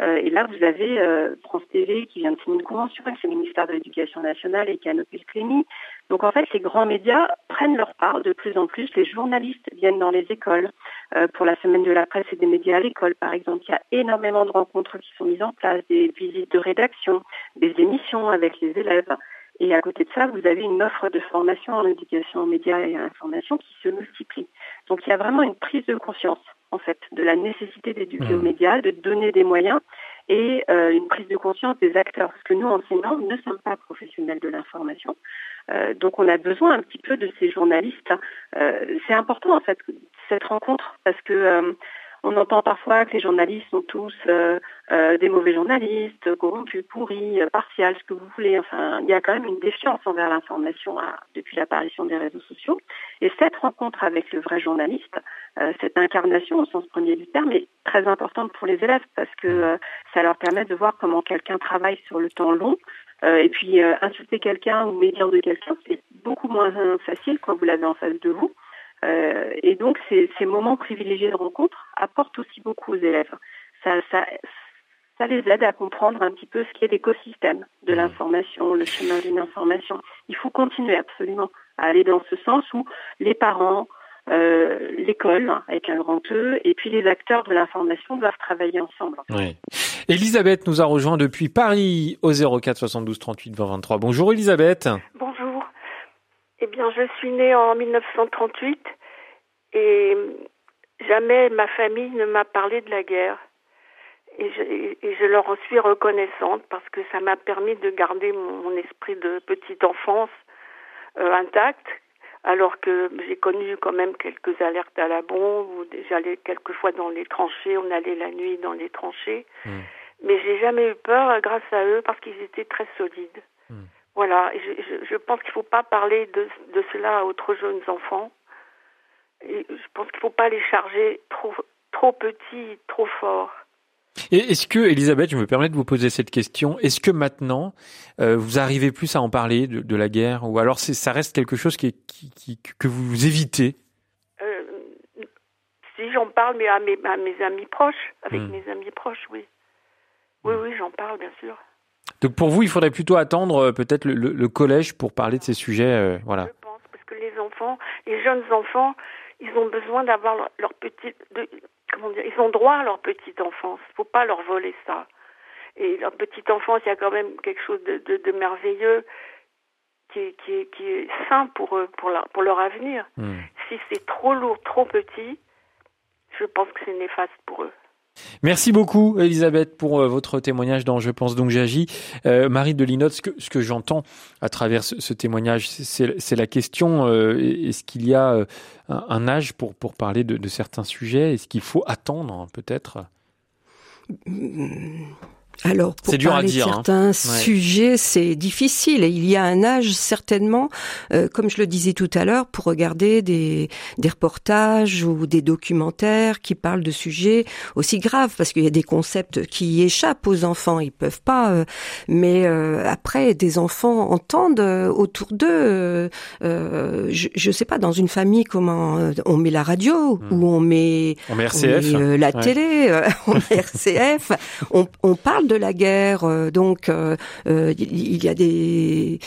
euh, et là vous avez euh, France TV qui vient de signer une convention avec le ministère de l'Éducation nationale et qui a noté le CLEMI. Donc en fait, les grands médias prennent leur part de plus en plus. Les journalistes viennent dans les écoles. Euh, pour la semaine de la presse et des médias à l'école, par exemple, il y a énormément de rencontres qui sont mises en place, des visites de rédaction, des émissions avec les élèves. Et à côté de ça, vous avez une offre de formation en éducation aux médias et à l'information qui se multiplie. Donc il y a vraiment une prise de conscience, en fait, de la nécessité d'éduquer mmh. aux médias, de donner des moyens et euh, une prise de conscience des acteurs. Parce que nous, enseignants, ne sommes pas professionnels de l'information. Euh, donc on a besoin un petit peu de ces journalistes. Euh, c'est important, en fait, cette rencontre, parce que euh, on entend parfois que les journalistes sont tous euh, euh, des mauvais journalistes, corrompus, pourris, euh, partials, ce que vous voulez. Enfin, il y a quand même une défiance envers l'information depuis l'apparition des réseaux sociaux. Et cette rencontre avec le vrai journaliste, cette incarnation au sens premier du terme, est très importante pour les élèves parce que ça leur permet de voir comment quelqu'un travaille sur le temps long. et puis insulter quelqu'un ou médire de quelqu'un, c'est beaucoup moins facile quand vous l'avez en face de vous. Euh, et donc, ces, ces, moments privilégiés de rencontre apportent aussi beaucoup aux élèves. Ça, ça, ça les aide à comprendre un petit peu ce qu'est l'écosystème de mmh. l'information, le chemin d'une information. Il faut continuer absolument à aller dans ce sens où les parents, euh, l'école avec un grand E, et puis les acteurs de l'information doivent travailler ensemble. Oui. Elisabeth nous a rejoint depuis Paris au 04 72 38 20 23. Bonjour Elisabeth. Bonjour. Eh bien, je suis née en 1938 et jamais ma famille ne m'a parlé de la guerre. Et je, et je, leur en suis reconnaissante parce que ça m'a permis de garder mon, mon, esprit de petite enfance euh, intact, alors que j'ai connu quand même quelques alertes à la bombe, ou j'allais quelquefois dans les tranchées, on allait la nuit dans les tranchées. Mmh. Mais j'ai jamais eu peur grâce à eux parce qu'ils étaient très solides. Voilà, je, je, je pense qu'il ne faut pas parler de, de cela à autres jeunes enfants. Et je pense qu'il ne faut pas les charger trop, trop petits, trop forts. Et est-ce que, Elisabeth, je me permets de vous poser cette question, est-ce que maintenant, euh, vous arrivez plus à en parler de, de la guerre ou alors ça reste quelque chose qui, qui, qui que vous évitez? Euh, Si j'en parle, mais à mes, à mes amis proches, avec mmh. mes amis proches, oui. Oui, oui, j'en parle, bien sûr. Donc pour vous, il faudrait plutôt attendre euh, peut-être le, le, le, collège pour parler de ces sujets, euh, voilà. Je pense parce que les enfants, les jeunes enfants, ils ont besoin d'avoir leur, leur petite, de, comment dire, ils ont droit à leur petite enfance. Il faut pas leur voler ça. Et leur petite enfance, il y a quand même quelque chose de, de, de merveilleux qui est, qui, est, qui est sain pour eux, pour, leur, pour leur avenir. Mmh. Si c'est trop lourd, trop petit, je pense que c'est néfaste pour eux. Merci beaucoup, Elisabeth, pour euh, votre témoignage dans Je pense donc j'agis. Euh, Marie de Linotte, ce que, ce que j'entends à travers ce, témoignage, c'est la question euh, est-ce qu'il y a un, âge pour, parler de, de certains sujets? Est-ce qu'il faut attendre, peut-être? Alors, pour dur parler à dire, de certains hein. sujets, c'est difficile. Et il y a un âge, certainement, euh, comme je le disais tout à l'heure, pour regarder des, des reportages ou des documentaires qui parlent de sujets aussi graves, parce qu'il y a des concepts qui échappent aux enfants. Ils peuvent pas. Euh, mais euh, après, des enfants entendent autour d'eux. Je ne sais pas, dans une famille, comment on met la radio, mmh. ou on met, on met RCF, on met, la ouais. télé, on met RCF. On, on parle de la guerre, donc il y a des,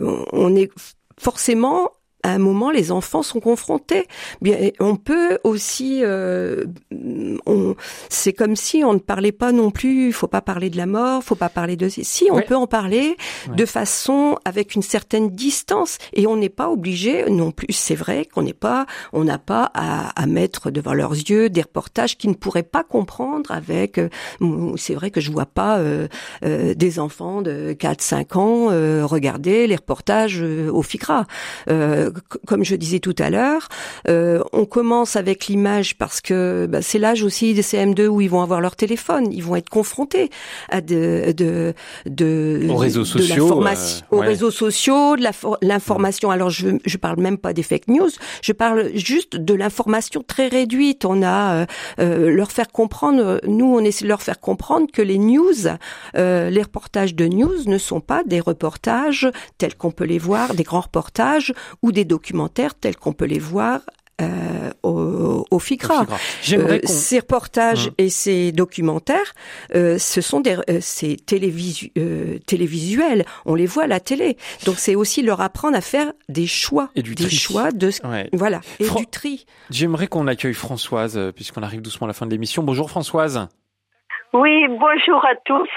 on est forcément à un moment, les enfants sont confrontés. Bien, on peut aussi, euh, on, c'est comme si on ne parlait pas non plus. Il faut pas parler de la mort, faut pas parler de. Si on peut en parler de façon avec une certaine distance, et on n'est pas obligé non plus. C'est vrai qu'on n'est pas, on n'a pas à, à, mettre devant leurs yeux des reportages qu'ils ne pourraient pas comprendre. Avec, euh, c'est vrai que je vois pas euh, euh des enfants de 4-5 ans euh, regarder les reportages au FICRA. Euh, comme je disais tout à l'heure, euh, on commence avec l'image parce que bah, c'est l'âge aussi des CM2 où ils vont avoir leur téléphone, ils vont être confrontés à de, de, de aux réseaux sociaux, euh, aux réseaux sociaux, de l'information. Alors je je parle même pas des fake news, je parle juste de l'information très réduite. On a euh, euh leur faire comprendre, nous on essaie de leur faire comprendre que les news, euh, les reportages de news ne sont pas des reportages tels qu'on peut les voir, des grands reportages ou des documentaires tels qu'on peut les voir euh, au, au, FICRA. Euh, ces reportages hum. et ces documentaires, euh, ce sont des euh, télévisu euh, télévisuels. On les voit à la télé. Donc c'est aussi leur apprendre à faire des choix, et du des tri. choix de voilà et du tri. J'aimerais qu'on accueille Françoise puisqu'on arrive doucement à la fin de l'émission. Bonjour Françoise. Oui, bonjour à tous.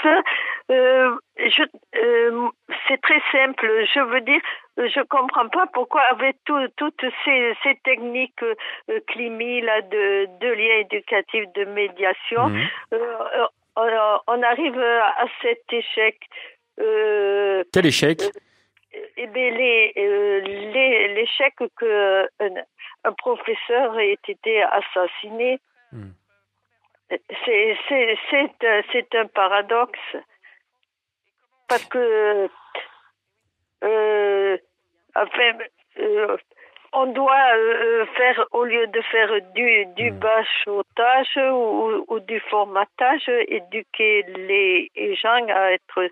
Euh, je, euh, c'est très simple. Je veux dire, je comprends pas pourquoi avec tout, toutes ces, ces techniques euh, climi là de, de lien éducatif, de médiation, Mhm. euh, on, on arrive à cet échec. Quel échec? eh bien, les, euh, les, l'échec que un, un professeur ait été assassiné, Hmm. c'est, c'est, c'est, un- c'est un paradoxe. Parce que, euh, enfin, euh, on doit euh, faire, au lieu de faire du, du bachotage ou, ou du formatage, éduquer les gens à être,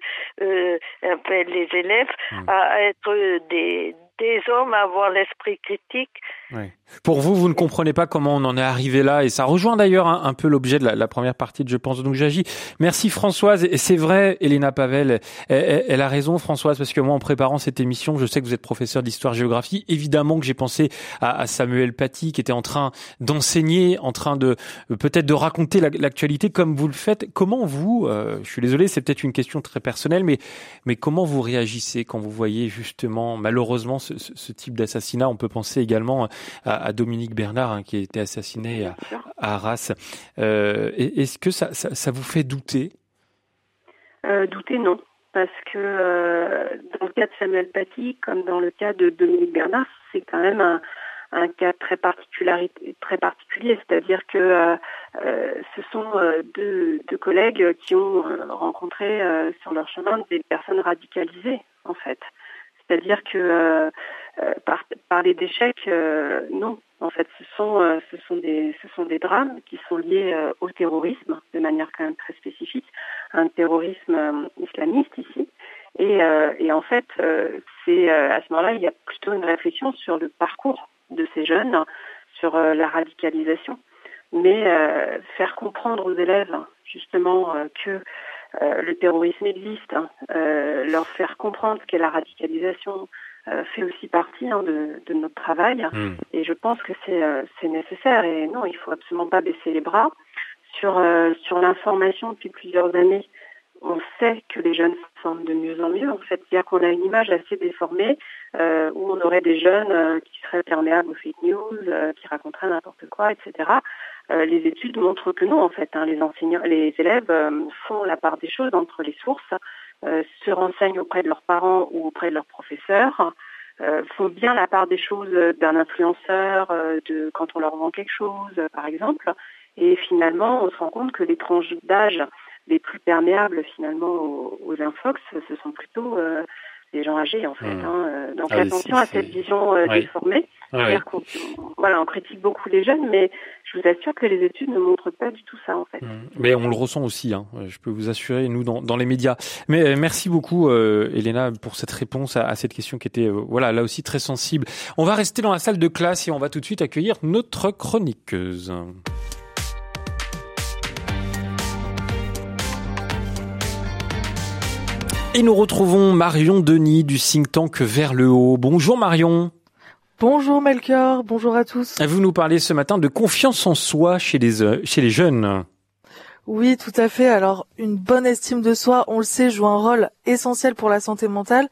enfin, les élèves, à être des, des hommes, à avoir l'esprit critique. Ouais. Pour vous, vous ne comprenez pas comment on en est arrivé là, et ça rejoint d'ailleurs un, peu l'objet de la, première partie de Je pense donc j'agis. Merci Françoise, et c'est vrai, Elena Pavel, elle, a raison Françoise, parce que moi en préparant cette émission, je sais que vous êtes professeur d'histoire-géographie, évidemment que j'ai pensé à, Samuel Paty, qui était en train d'enseigner, en train de euh, peut-être de raconter la- l'actualité comme vous le faites. Comment vous, euh, je suis désolé, c'est peut-être une question très personnelle, mais, mais comment vous réagissez quand vous voyez justement malheureusement ce, type d'assassinat On peut penser également à, à Dominique Bernard hein, qui a été assassiné à, à Arras. Euh, Est-ce que ça, ça, ça vous fait douter? Euh, douter, non. Parce que euh, dans le cas de Samuel Paty, comme dans le cas de Dominique Bernard, c'est quand même un, un cas très, très particulier. C'est-à-dire que euh, ce sont deux, deux collègues qui ont rencontré euh, sur leur chemin des personnes radicalisées, en fait. C'est-à-dire que euh, euh, par, parler d'échec, euh, non. En fait, ce sont, ce, sont des, ce sont des drames qui sont liés au terrorisme de manière quand même très spécifique, un terrorisme islamiste ici. Et, euh, et en fait, euh, c'est euh, à ce moment-là, il y a plutôt une réflexion sur le parcours de ces jeunes, sur la radicalisation, mais faire comprendre aux élèves justement que euh, le terrorisme existe, hein, euh, leur faire comprendre ce qu'est la radicalisation euh, fait aussi partie hein, de, de notre travail. Et je pense que c'est euh, c'est nécessaire. Et non, il faut absolument pas baisser les bras. Sur, euh, sur l'information depuis plusieurs années, on sait que les jeunes se forment de mieux en mieux. En fait, c'est-à-dire qu'on a une image assez déformée euh, où on aurait des jeunes euh, qui seraient perméables aux fake news, euh, qui raconteraient n'importe quoi, etc. Euh, les études montrent que non, en fait. hein, les enseignants, les élèves euh, font la part des choses entre les sources, euh, se renseignent auprès de leurs parents ou auprès de leurs professeurs, font bien la part des choses d'un influenceur, de quand on leur vend quelque chose, par exemple. Et finalement, on se rend compte que les tranches d'âge les plus perméables finalement aux, aux infox, ce sont plutôt euh, les gens âgés en fait. Mmh. hein, donc Ah attention à cette vision euh, Ouais. déformée. Ouais. qu'on voilà, on critique beaucoup les jeunes, mais je vous assure que les études ne montrent pas du tout ça en fait. Mais on le ressent aussi, hein, je peux vous assurer, nous, dans, dans les médias. Mais euh, merci beaucoup, euh, Elena, pour cette réponse à, à cette question qui était, euh, voilà, là aussi très sensible. On va rester dans la salle de classe et on va tout de suite accueillir notre chroniqueuse. Et nous retrouvons Marion Denis du think tank Vers le haut. Bonjour Marion. Bonjour Melchior, bonjour à tous. Vous nous parlez ce matin de confiance en soi chez les, euh, chez les jeunes. Oui, tout à fait. Alors, une bonne estime de soi, on le sait, joue un rôle essentiel pour la santé mentale.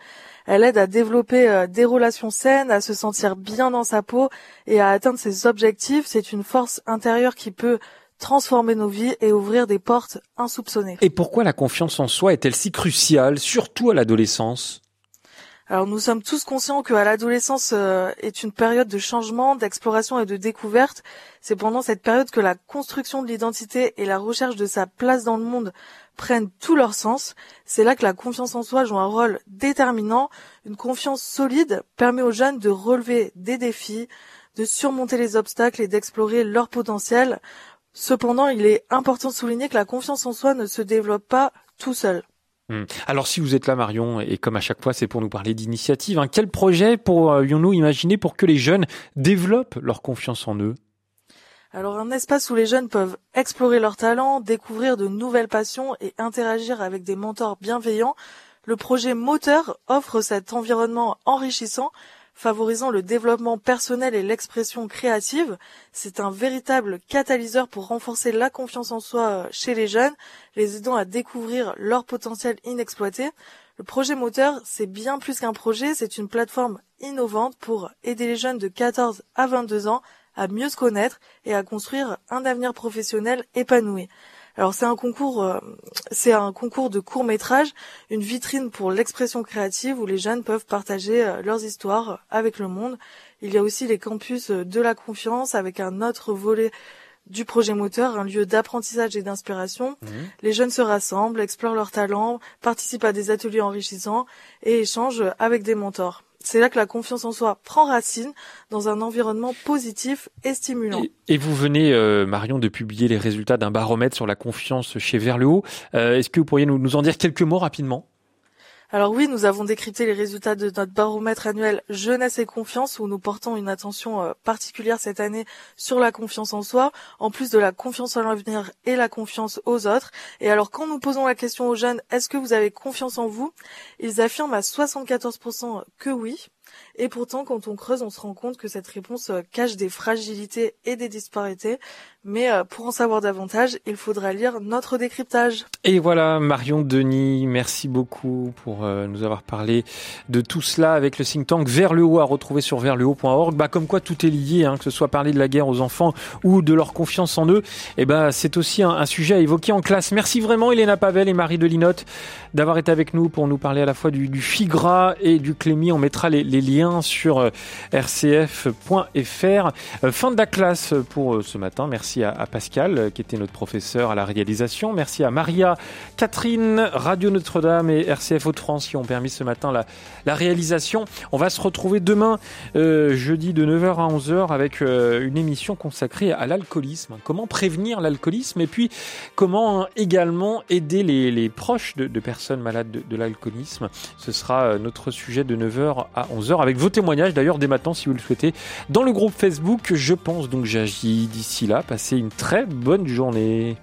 Elle aide à développer euh, des relations saines, à se sentir bien dans sa peau et à atteindre ses objectifs. C'est une force intérieure qui peut transformer nos vies et ouvrir des portes insoupçonnées. Et pourquoi la confiance en soi est-elle si cruciale, surtout à l'adolescence? Alors nous sommes tous conscients que l'adolescence euh, est une période de changement, d'exploration et de découverte. C'est pendant cette période que la construction de l'identité et la recherche de sa place dans le monde prennent tout leur sens. C'est là que la confiance en soi joue un rôle déterminant. Une confiance solide permet aux jeunes de relever des défis, de surmonter les obstacles et d'explorer leur potentiel. Cependant, il est important de souligner que la confiance en soi ne se développe pas tout seul. Hmm. Alors si vous êtes là Marion, et comme à chaque fois c'est pour nous parler d'initiative, hein, quel projet pourrions-nous imaginer pour que les jeunes développent leur confiance en eux? Alors un espace où les jeunes peuvent explorer leurs talents, découvrir de nouvelles passions et interagir avec des mentors bienveillants, le projet Moteur offre cet environnement enrichissant favorisant le développement personnel et l'expression créative. C'est un véritable catalyseur pour renforcer la confiance en soi euh, chez les jeunes, les aidant à découvrir leur potentiel inexploité. Le projet moteur, c'est bien plus qu'un projet, c'est une plateforme innovante pour aider les jeunes de 14 à 22 ans à mieux se connaître et à construire un avenir professionnel épanoui. Alors c'est un concours, euh, c'est un concours de court métrage, une vitrine pour l'expression créative où les jeunes peuvent partager euh, leurs histoires avec le monde. Il y a aussi les campus euh, de la confiance avec un autre volet du projet moteur, un lieu d'apprentissage et d'inspiration. Mmh. Les jeunes se rassemblent, explorent leurs talents, participent à des ateliers enrichissants et échangent avec des mentors. C'est là que la confiance en soi prend racine dans un environnement positif et stimulant. Et, vous venez, euh, Marion, de publier les résultats d'un baromètre sur la confiance chez Vers. Euh, est-ce que vous pourriez nous en dire quelques mots rapidement? Alors oui, nous avons décrypté les résultats de notre baromètre annuel Jeunesse et confiance où nous portons une attention euh, particulière cette année sur la confiance en soi, en plus de la confiance en l'avenir et la confiance aux autres. Et alors quand nous posons la question aux jeunes, est-ce que vous avez confiance en vous? Ils affirment à 74% que oui. Et pourtant, quand on creuse, on se rend compte que cette réponse euh, cache des fragilités et des disparités. Mais euh, pour en savoir davantage, il faudra lire notre décryptage. Et voilà, Marion Denis, merci beaucoup pour euh, nous avoir parlé de tout cela avec le think tank Vers le haut à retrouver sur verslhaut.org. Bah, comme quoi tout est lié, hein, que ce soit parler de la guerre aux enfants ou de leur confiance en eux. Et eh bah, c'est aussi un, sujet à évoquer en classe. Merci vraiment, Elena Pavel et Marie Delinotte, d'avoir été avec nous pour nous parler à la fois du, Figra et du Clémy. On mettra les liens sur euh, rcf.fr. Fin de la classe pour ce matin. Merci à, Pascal, euh, qui était notre professeur à la réalisation. Merci à Maria, Catherine, Radio Notre-Dame et RCF Hauts-de-France qui ont permis ce matin la, réalisation. On va se retrouver demain, euh, jeudi de 9h à 11h, avec euh, une émission consacrée à l'alcoolisme. Comment prévenir l'alcoolisme et puis comment également aider les, proches de, personnes malades de, de l'alcoolisme. Ce sera notre sujet de 9h à 11h avec vos témoignages d'ailleurs dès maintenant si vous le souhaitez dans le groupe Facebook. Je pense donc j'agis d'ici là. Passez une très bonne journée.